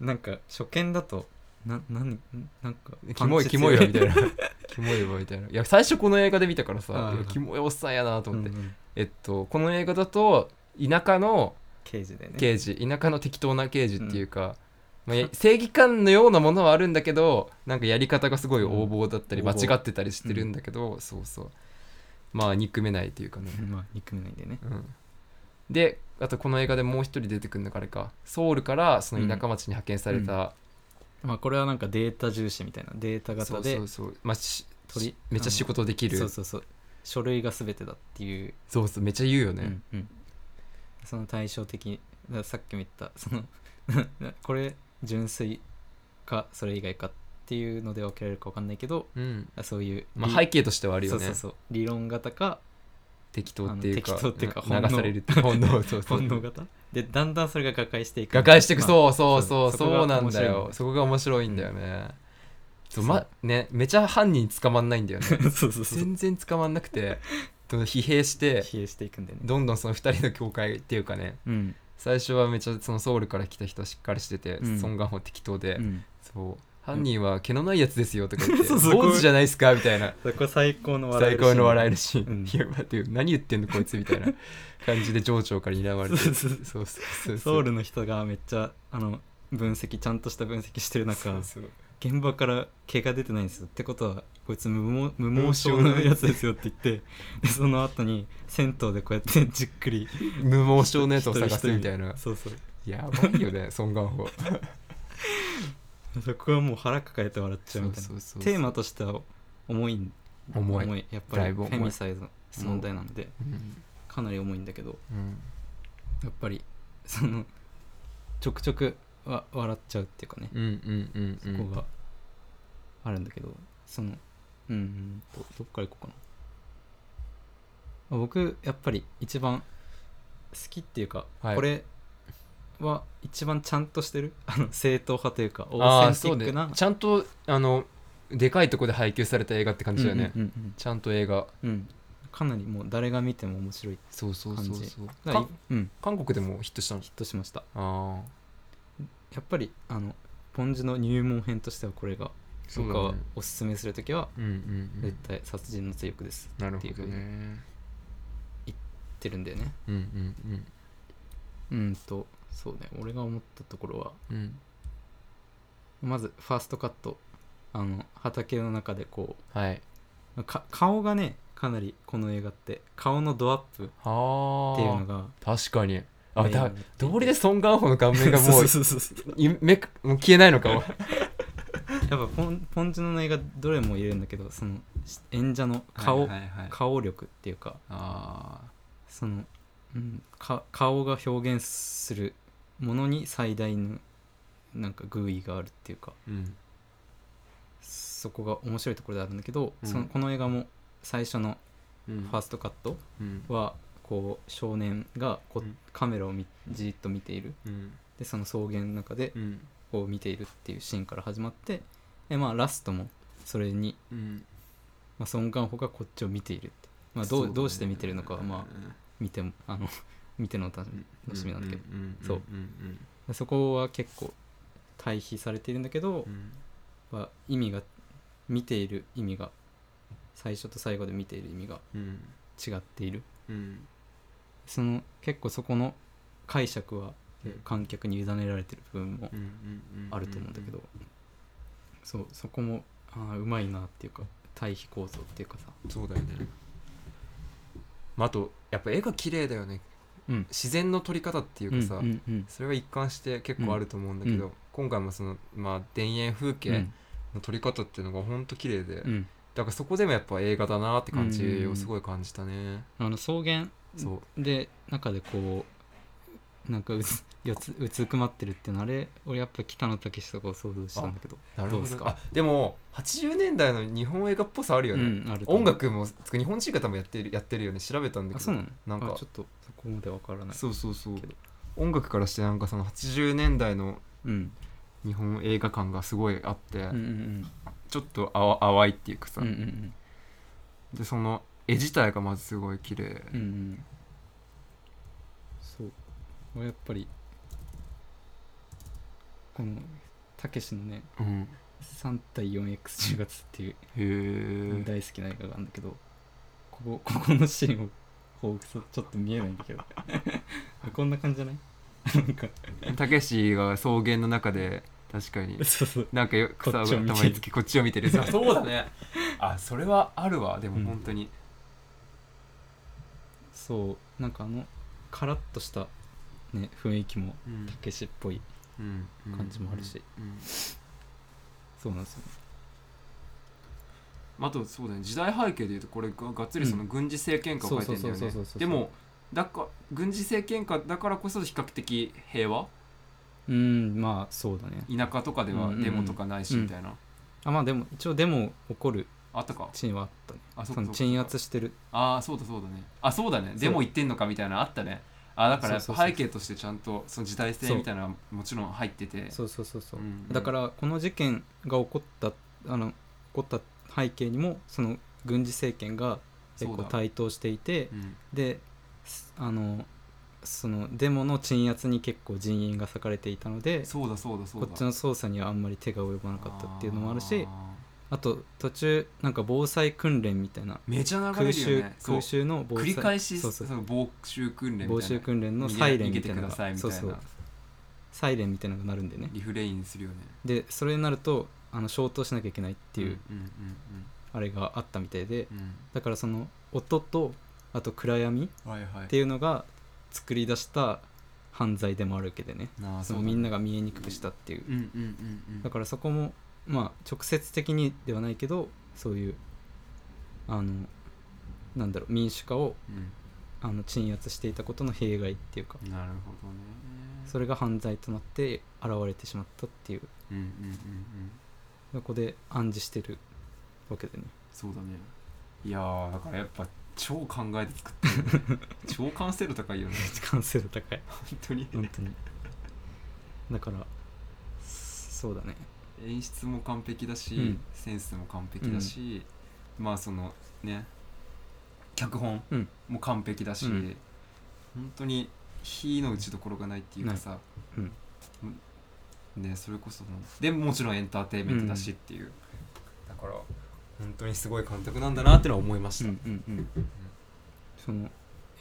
なんか初見だとな何なんかキモいキモいわみたいなキモいわみたいな。いや最初この映画で見たからさいやキモいおっさんやなと思って、うんうん。えっとこの映画だと田舎の刑事でね。刑事田舎の適当な刑事っていうか、まあ、や正義感のようなものはあるんだけどなんかやり方がすごい横暴だったりうん横暴。間違ってたりしてるんだけど、そうそう。まあ憎めないというかね、まあ憎めないんでね。うん、であとこの映画でもう一人出てくるのがあれか。ソウルからその田舎町に派遣された、まあこれはなんかデータ重視みたいなデータ型でそうそうそう、まあ、しめっちゃ仕事できる。そうそうそう。書類が全てだっていう、そうそうめっちゃ言うよね、うんうん。その対照的さっきも言ったその これ純粋かそれ以外かっていうので分けられるか分かんないけどうん。そういうまあ、理背景としてはあるよね。そうそうそう。理論型か適当っていうかあの適当っていうかな本能流されるって本能。そうそう。本能型？でだんだんそれが瓦解していく。瓦解していく、まあそうそうそうそそううなんだよ。そこが面白いんだよね、そうまねめちゃ犯人捕まんないんだよね。そうそうそう全然捕まんなくてその疲弊して疲弊していくんだよね。どんどんその2人の境界っていうかね。うん。最初はめっちゃそのソウルから来た人はしっかりしてて、うん。ソン・ガンホ適当で、うん。そう犯人は毛のないやつですよとか言って 坊主じゃないですかみたいな。そこ最高の笑え最るシーン。高の笑えるシーン、うんいや待ってよ何言ってんのこいつみたいな感じで上長から睨まれて。そうそうそう。そうそうソウルの人がめっちゃあの分析ちゃんとした分析してる中現場から毛が出てないんですよ。ってことはこいつ無毛無毛症のやつですよって言ってでその後に銭湯でこうやってじっくり無毛症のやつを探すみたいな。そうそう。やばいよねソン・ガンホ そこはもう腹抱えて笑っちゃうみたいな。そうそうそうテーマとしては重い。ん重い。やっぱりフだいぶ重い。ェミサイズの問題なんでうん。かなり重いんだけどうん。やっぱりそのちょくちょくわ笑っちゃうっていうかね。うんうんうんうん。そこがあるんだけどそのうんうん。とどっから行こうかな。あ僕やっぱり一番好きっていうか、はい。これは一番ちゃんとしてる？あの正統派というかオーセンティックな？ちゃんとあのでかいとこで配給された映画って感じだよね、うんうんちゃんと映画。うん。うんかなりもう誰が見ても面白いそうそうそう感じそううん。韓国でもヒットしたの？ヒットしました。ああやっぱりあのポンジの入門編としてはこれが僕はおすすめするときはうんうんうん。絶対殺人の追憶です。なるほどっていうふうにね言ってるんだよね。うんうん。うんとそうね俺が思ったところはうんうんまずファーストカットあの畑の中でこはい。顔がねかなりこの映画って顔のドアップっはあ。ていうのが確かに。あ、だ道理でソン・ガンホの顔面がもうそうそうそうそうい目かもう消えないのかも。やっぱポンポンジュノの映画どれも言えるんだけどその演者の顔、はいはいはい顔力っていうかあその、うん、か顔が表現するものに最大のなんか偶意があるっていうかーうん。そこが面白いところであるんだけど、うん。そのこの映画も最初のうん。ファーストカットうん。はこう少年がこうん。カメラをみじーっと見ている。うん。でその草原の中でうん。こう見ているっていうシーンから始まってでまあラストもそれに、うん。まあ、ソン・ガンホがこっちを見ているって、まあ、どうどうして見てるのかはまあ見てもあの見てのお楽しみなんだけど、そう。そこは結構対比されているんだけどう、んまあ、意味が見ている意味が最初と最後で見ている意味がうん違っている。うんその結構そこの解釈はうん観客に委ねられてる部分もあると思うんだけど、そうそこもあーうまいなっていうか対比構造っていうかさ。そうだよね。まああとやっぱ絵が綺麗だよね。うん自然の撮り方っていうかさ、それが一貫して結構あると思うんだけど、うん。今回もそのまあ田園風景の撮り方っていうのがほんと綺麗で、うん。だからそこでもやっぱ映画だなって感じうんをすごい感じたね、あの草原で中でこうなんかうつ よつうつくまってるっていうのあれ俺やっぱ北野武とかを想像したんだけど。なるほど。どうですか？あでも80年代の日本映画っぽさあるよね、うん音楽も日本人方もやってるやってるよね調べたんだけどなんかあちょっとそこまでわからない。そうそうそう。音楽からしてなんかその80年代のうん。日本映画感がすごいあって、うんうんちょっと淡淡いっていうかさ、うんうんうん。でその絵自体がまずすごい綺麗、うんうん。そう。俺やっぱりこのたけしのねうん。3対 4X10 月っていう大好きな映画があるんだけどここここのシーンを方ちょっと見えないんだけど。こんな感じじゃない？なんか。たけしが草原の中で確かに。そうそう。なんかよこ草をっちを見てる。頭につけこっちを見てる。さ そうだね。あそれはあるわ。でもうん。本当に、そう。なんかあのカラッとしたね雰囲気もうん。たけしっぽいうん。うん。感じもあるし。うん。そうなんですよねあとそうだね時代背景でいうとこれががっつりその軍事政権下を書いてるんだよね。でもだか軍事政権下だからこそ比較的平和？うんまあそうだね。田舎とかではうんうんうん。デモとかないしみたいな、あまあでも一応デモ起こるあったか？はあったね。あそその鎮圧してる。ああそうだそうだね。あそうだね。デモ行ってんのかみたいなのあったね。あだからやっぱ背景としてちゃんとその時代性みたいなのはもちろん入ってて。そう。そうそうそう、うん。だからこの事件が起こったあの起こった背景にもその軍事政権が結構台頭していてうん。ですあのそのデモの鎮圧に結構人員が割かれていたのでそうだそうだそうだ。こっちの捜査にはあんまり手が及ばなかったっていうのもあるしああと途中なんか防災訓練みたいなーめちゃ空襲空襲の防繰災り返しそうそうその防臭訓練みたいな。防襲訓練のサイレンみたいな。の逃げてくださいみたいうな。そそう。サイレンみたいなのが鳴るんでね。リフレインするよね。でそれになるとあの消灯しなきゃいけないっていうあれがあったみたいでだからその音とあと暗闇っていうのが作り出した犯罪でもあるわけでね。そのみんなが見えにくくしたっていう。だからそこもまあ直接的にではないけどそういうあのなんだろう民主化をあの鎮圧していたことの弊害っていうかうんなるほどね。それが犯罪となって現れてしまったっていう。うんうんうんうんそこで暗示してるわけでね。そうだね。いやーだからやっぱ超考えて作ってる。ね 超完成度高いよね。完成度高い。本当に。本当に。だからそうだね。演出も完璧だし、うん。センスも完璧だし、まあそのね脚本うん。も完璧だし、うん。本当に火の打ちどころがないっていうかさ、うんねそれこそもでももちろんエンターテインメントだしっていう、だから本当にすごい監督なんだなってのは思いました、うんうんうん。その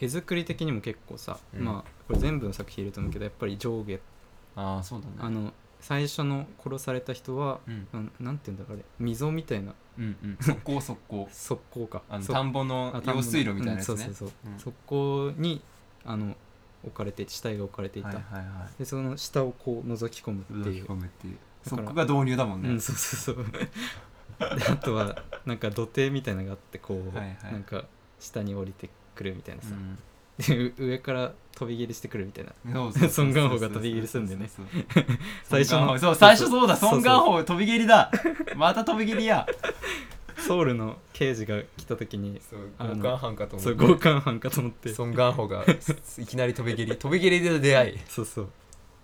絵作り的にも結構さ、うん。まあこれ全部の作品いると思うけどやっぱり上下。ああそうだね。あの最初の殺された人はうん。なんて言うんだろうあれ。溝みたいな。うんうん。速攻速攻側溝か。そあの田んぼのあ田んぼの。用水路みたいなやつね。うんそうそうそう、う。ん。そこにあの置かれて死体が置かれていた、はいはいはでその下をこう覗き込むいっていう。込むっていう。そこが導入だもんね、うん、そうそうそう。であとはなんか土手みたいなのがあってこう、はいはい。なんか下に降りてくるみたいなさ、うん。でう上から飛び蹴りしてくるみたいな。そうそうそうソン・ガンホが飛び蹴りすんでね。そうそうそう最初のそう最初そうだ。そうそう。ソン・ガンホ飛び蹴りだ。また飛び蹴りやソウルの刑事が来た時にそうあの強姦犯かと思そうって強姦犯かと思って。ソン・ガンホがいきなり飛び蹴り飛び蹴りでの出会い。そうそう。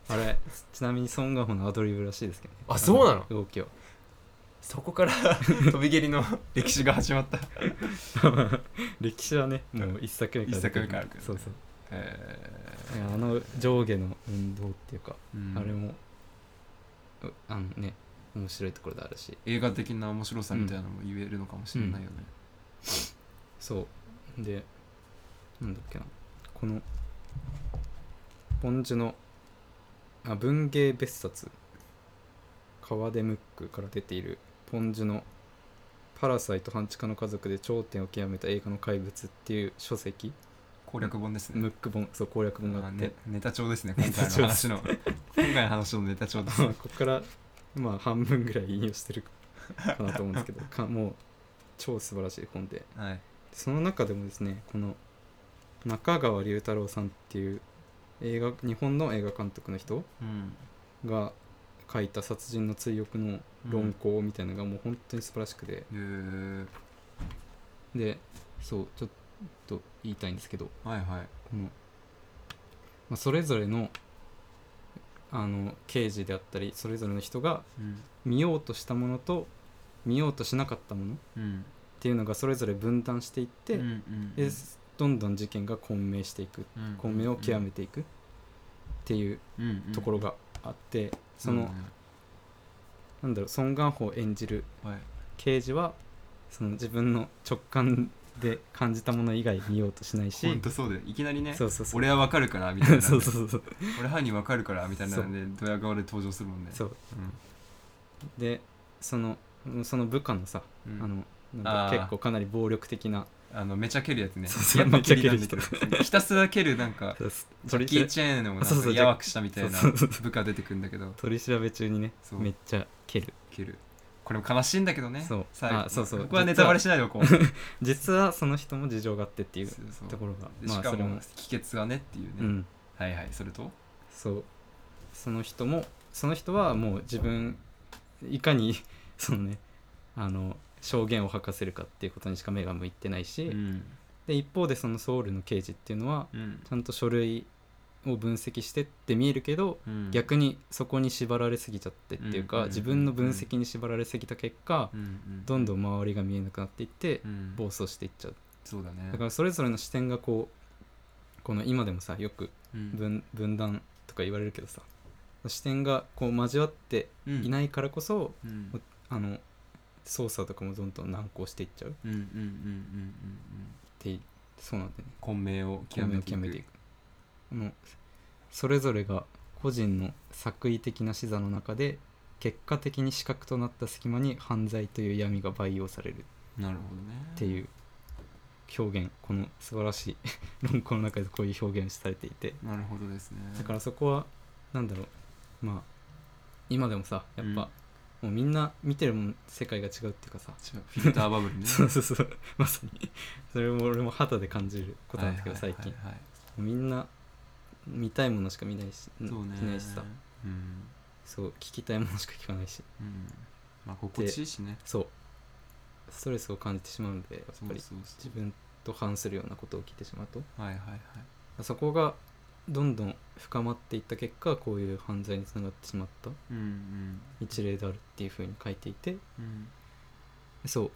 あれちなみにソン・ガンホのアドリブらしいですけどね。あそうなの？動きはそこから 飛び蹴りの 歴史が始まった。歴史はねもう一作目から一作目からそうそう。えいやあの上下の運動っていうか、ーあれもうあのね面白いところであるし。映画的な面白さみたいなのも言えるのかもしれないよね、そう。でなんだっけな。このポンジュのあ文芸別冊。川出ムックから出ているポンジュの「パラサイト半地下の家族で頂点を極めた映画の怪物」っていう書籍。攻略本ですね。ムック本。そう攻略本があって、ネタ帳ですね 今回の話の。今回の話のネタ帳です まあここからまあ半分ぐらい引用してるかなと思うんですけどかもう超素晴らしい本で。はい。その中でもですねこの中川龍太郎さんっていう映画日本の映画監督の人うん。が書いた殺人の追憶の論考みたいなのがもう本当に素晴らしくて、へー。でそうちょっと言いたいんですけど。はいはい。この、まあ、それぞれのあの刑事であったりそれぞれの人がうん。見ようとしたものと見ようとしなかったものっうん。ていうのがそれぞれ分断していって、でどんどん事件が混迷していくうん混迷を極めていくっていうところがあって、その、なんだろうソン・ガンホを演じるはい。刑事はその自分の直感で感じたもの以外見ようとしないし。ほんとそうだよ。いきなりねそうそうそう。俺はわかるからみたいな そうそうそう俺犯人わかるからみたいなのでドヤ顔で登場するもんね。そう。うでそのその部下のさ、んうん。あのなんか結構かなり暴力的な。あのめちゃ蹴るやつね。やっぱ蹴りなんだめちゃ蹴るけどひたすら蹴るなんかジャッキー・チェーンのもなんかやわくしたみたいな部下出てくるんだけど。取り調べ中にねめっちゃ蹴る。蹴るこれも悲しいんだけどねそう。最後。あそうそう。ここはネタバレしないでおこう。実はその人も事情があってっていう。ところが。まあそれも。帰結がねっていうね、うん。はいはいそれと？そう。その人もその人はもう自分いかに そのねあの証言を吐かせるかっていうことにしか目が向いてないし、うん。で一方でそのソウルの刑事っていうのはうん。ちゃんと書類を分析してって見えるけど、うん。逆にそこに縛られすぎちゃってっていうか、うん自分の分析に縛られすぎた結果、うんうんどんどん周りが見えなくなっていって、うん。暴走していっちゃう。そうだね。だからそれぞれの視点がこうこの今でもさよくうん。分分断とか言われるけどさ視点がこう交わってうん。いないからこそ、うん。あの捜査とかもどんどん難航していっちゃう。ってそうなんだよね。混迷を極極めめていくのそれぞれが個人の作為的な視座の中で結果的に死角となった隙間に犯罪という闇が培養される。っなるほどね。ていう表現。この素晴らしい 論考の中でこういう表現されていて。なるほどですね。だからそこはなんだろう。まあ今でもさやっぱ、もうみんな見てるもん世界が違うっていうかさ、違う。フィルターバブルね。そうそうそう。まさに。それも俺も肌で感じることなんだけど最近。はいみんな見たいものしか見ないしそうね。しないしさ。うん。そう聞きたいものしか聞かないし。うん。まあ心地いいしね。そう。ストレスを感じてしまうのでやっそうぱりそう。そ自分と反するようなことを聞いてしまうと。うはいはいはい。そこがどんどん深まっていった結果こういう犯罪につながってしまった。うんうん。一例であるっていうふうに書いていて。うん。そう。だ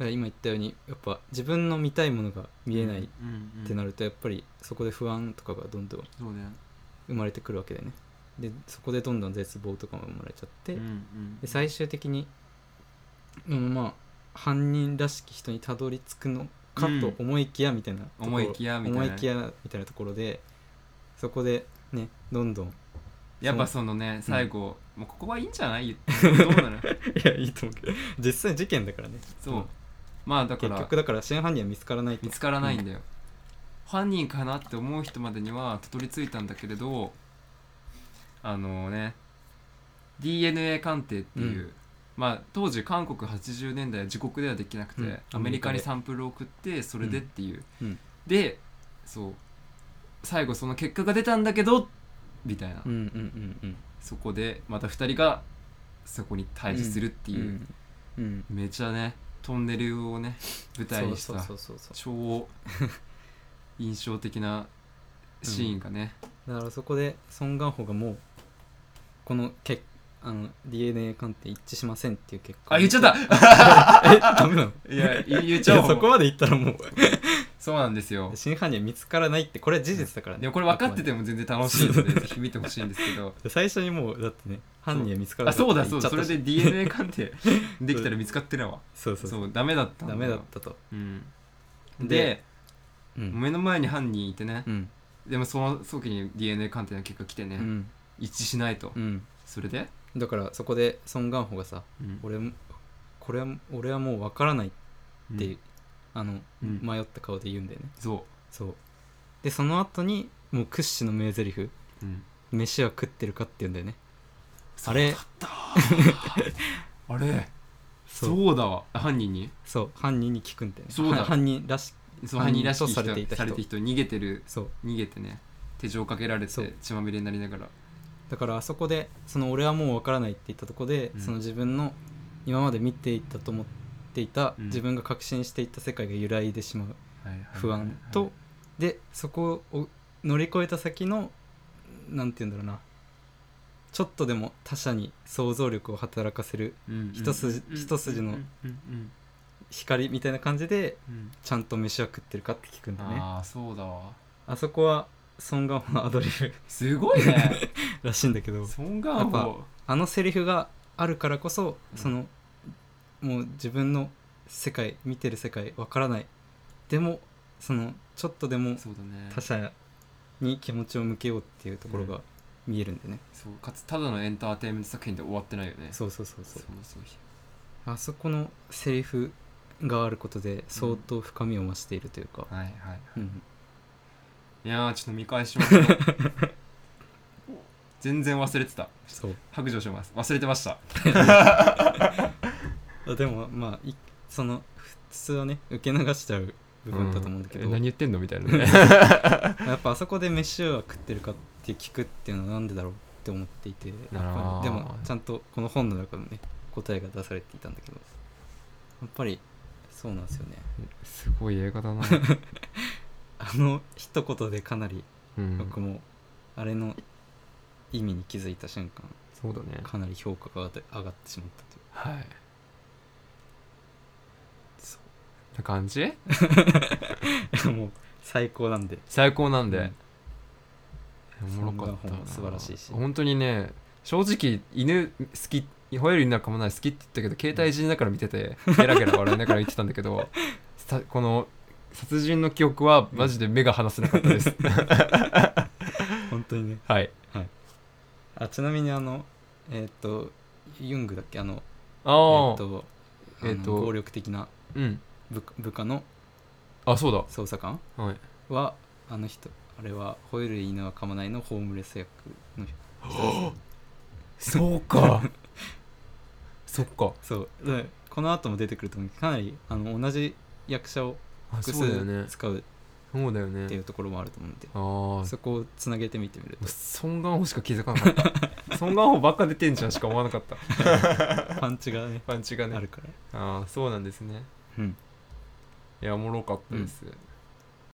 から今言ったようにやっぱ自分の見たいものが見えないってなるとやっぱりそこで不安とかがどんどん生まれてくるわけでね。でそこでどんどん絶望とかも生まれちゃって、で最終的に、うん、まあ犯人らしき人にたどり着くのかと思いきやみたいな思いきやみたいな。思いきやみたいなところでそこでねどんどんいやっぱそのね最後もうここはいいんじゃない？どうなのやいいと思うけど。実際事件だからね。そう。うんまあだから結局だから真犯人は見つからないと。見つからないんだよ、犯人かなって思う人までにはたどり着いたんだけれどあのね DNA 鑑定っていう、うん。まあ当時韓国80年代は自国ではできなくて、うん。アメリカにサンプルを送ってそれでっていう、うん。でそう最後その結果が出たんだけどみたいな、うんうんうんうん。そこでまた2人がそこに対峙するっていう、うん。うん。めちゃねトンネルをね舞台にしたそうそうそうそう超印象的なシーンがね、だからそこでソン・ガンホがもうこのけあの DNA 鑑定一致しませんっていう結果あ言っちゃった。えダメなの？いや言言っいちゃおう。やそこまで言ったらもうそうなんですよ。真犯人は見つからないってこれは事実だからね。でもこれ分かってても全然楽しいのでぜひ見てほしいんですけど。で 最初にもうだってね犯人は見つからないあそうだそうだそれで DNA 鑑定 できたら見つかってるわ。そうそうそう。ダメだったんダメだったと。うん。ででうん。目の前に犯人いてね。うん。でもその時に DNA 鑑定の結果来てね、うん。一致しないと、うん。それで、だからそこでソン・ガンホがさうん。俺もこれは俺はもう分からないって、うんあの、うん。迷った顔で言うんだよね。そそう。でその後にもう屈指の名台詞。う、うん、飯は食ってるかって言うんだよね。あれそうだった。あれ。そう。だわ。犯人に？そう。犯人に聞くんだよね。そうだ。は犯人らしそう犯人らしき人犯人とされていた人。されて人逃げてる。そう。逃げてね。手錠かけられそう。て血まみれになりながら。だからあそこでその俺はもう分からないって言ったとこで、うん。その自分の今まで見ていたと思っていた、うん。自分が確信していた世界が揺らいでしまう。不安と、でそこを乗り越えた先のなんて言うんだろうな。ちょっとでも他者に想像力を働かせるうん一筋うん一筋の光みたいな感じでうんちゃんと飯は食ってるかって聞くんだねああそうだわあそこはソン・ガンホのアドリブすごいねらしいんだけどソン・ガンやホあのセリフがあるからこそ、うんそのもう自分の世界見てる世界わからない。でもそのちょっとでもそうだね。他者に気持ちを向けようっていうところが見えるんでね、そうかつただのエンターテインメント作品で終わってないよね。そうそうそうそう。そうそうあそこのセリフがあることで相当深みを増しているというか、はいはいうん。いやーちょっと見返します 全然忘れてた。そう。白状します。忘れてました。あ でもまあいその普通はね受け流しちゃう部分だと思うんだけど、え何言ってんのみたいな。ね やっぱあそこで飯は食ってるかって聞くっていうのはなんでだろうって思っていて。やっぱあーりでもちゃんとこの本の中のね答えが出されていたんだけど。やっぱりそうなんですよね。すごい映画だな、あの一言でかなりうん、僕もあれの意味に気づいた瞬間そうだね。かなり評価が上がってしまったという。はいそうな感じ？もう最高なんで。最高なんで、うん。おもろかった素晴らしいし。本当にね正直犬好き吠える犬なんかもない好きって言ったけど携帯いじりながら見ててゲラゲラ笑いながら言ってたんだけど さこの殺人の記憶はマジで目が離せなかったです。本当にね。はい。あちなみにあのえっ、とユングだっけ？あのああ、えっ、とえーと暴力的な。うん部下部下のあそうだ。捜査官はい。はあの人あれは吠える犬は噛まないのホームレス役の人。そうか。そっか。そう。でこの後も出てくると思うけどかなりあの同じ役者をあ複そうだよね。数使うっそうだよていねうところもあると思うんで、ああそこをつなげてみてみると。ソン・ガンホしか気づかなかった。ソン・ガンホばっか出てんじゃんしか思わなかった。パンチがねパンチがね。あるから。ああそうなんですね。うんいやおもろかったです、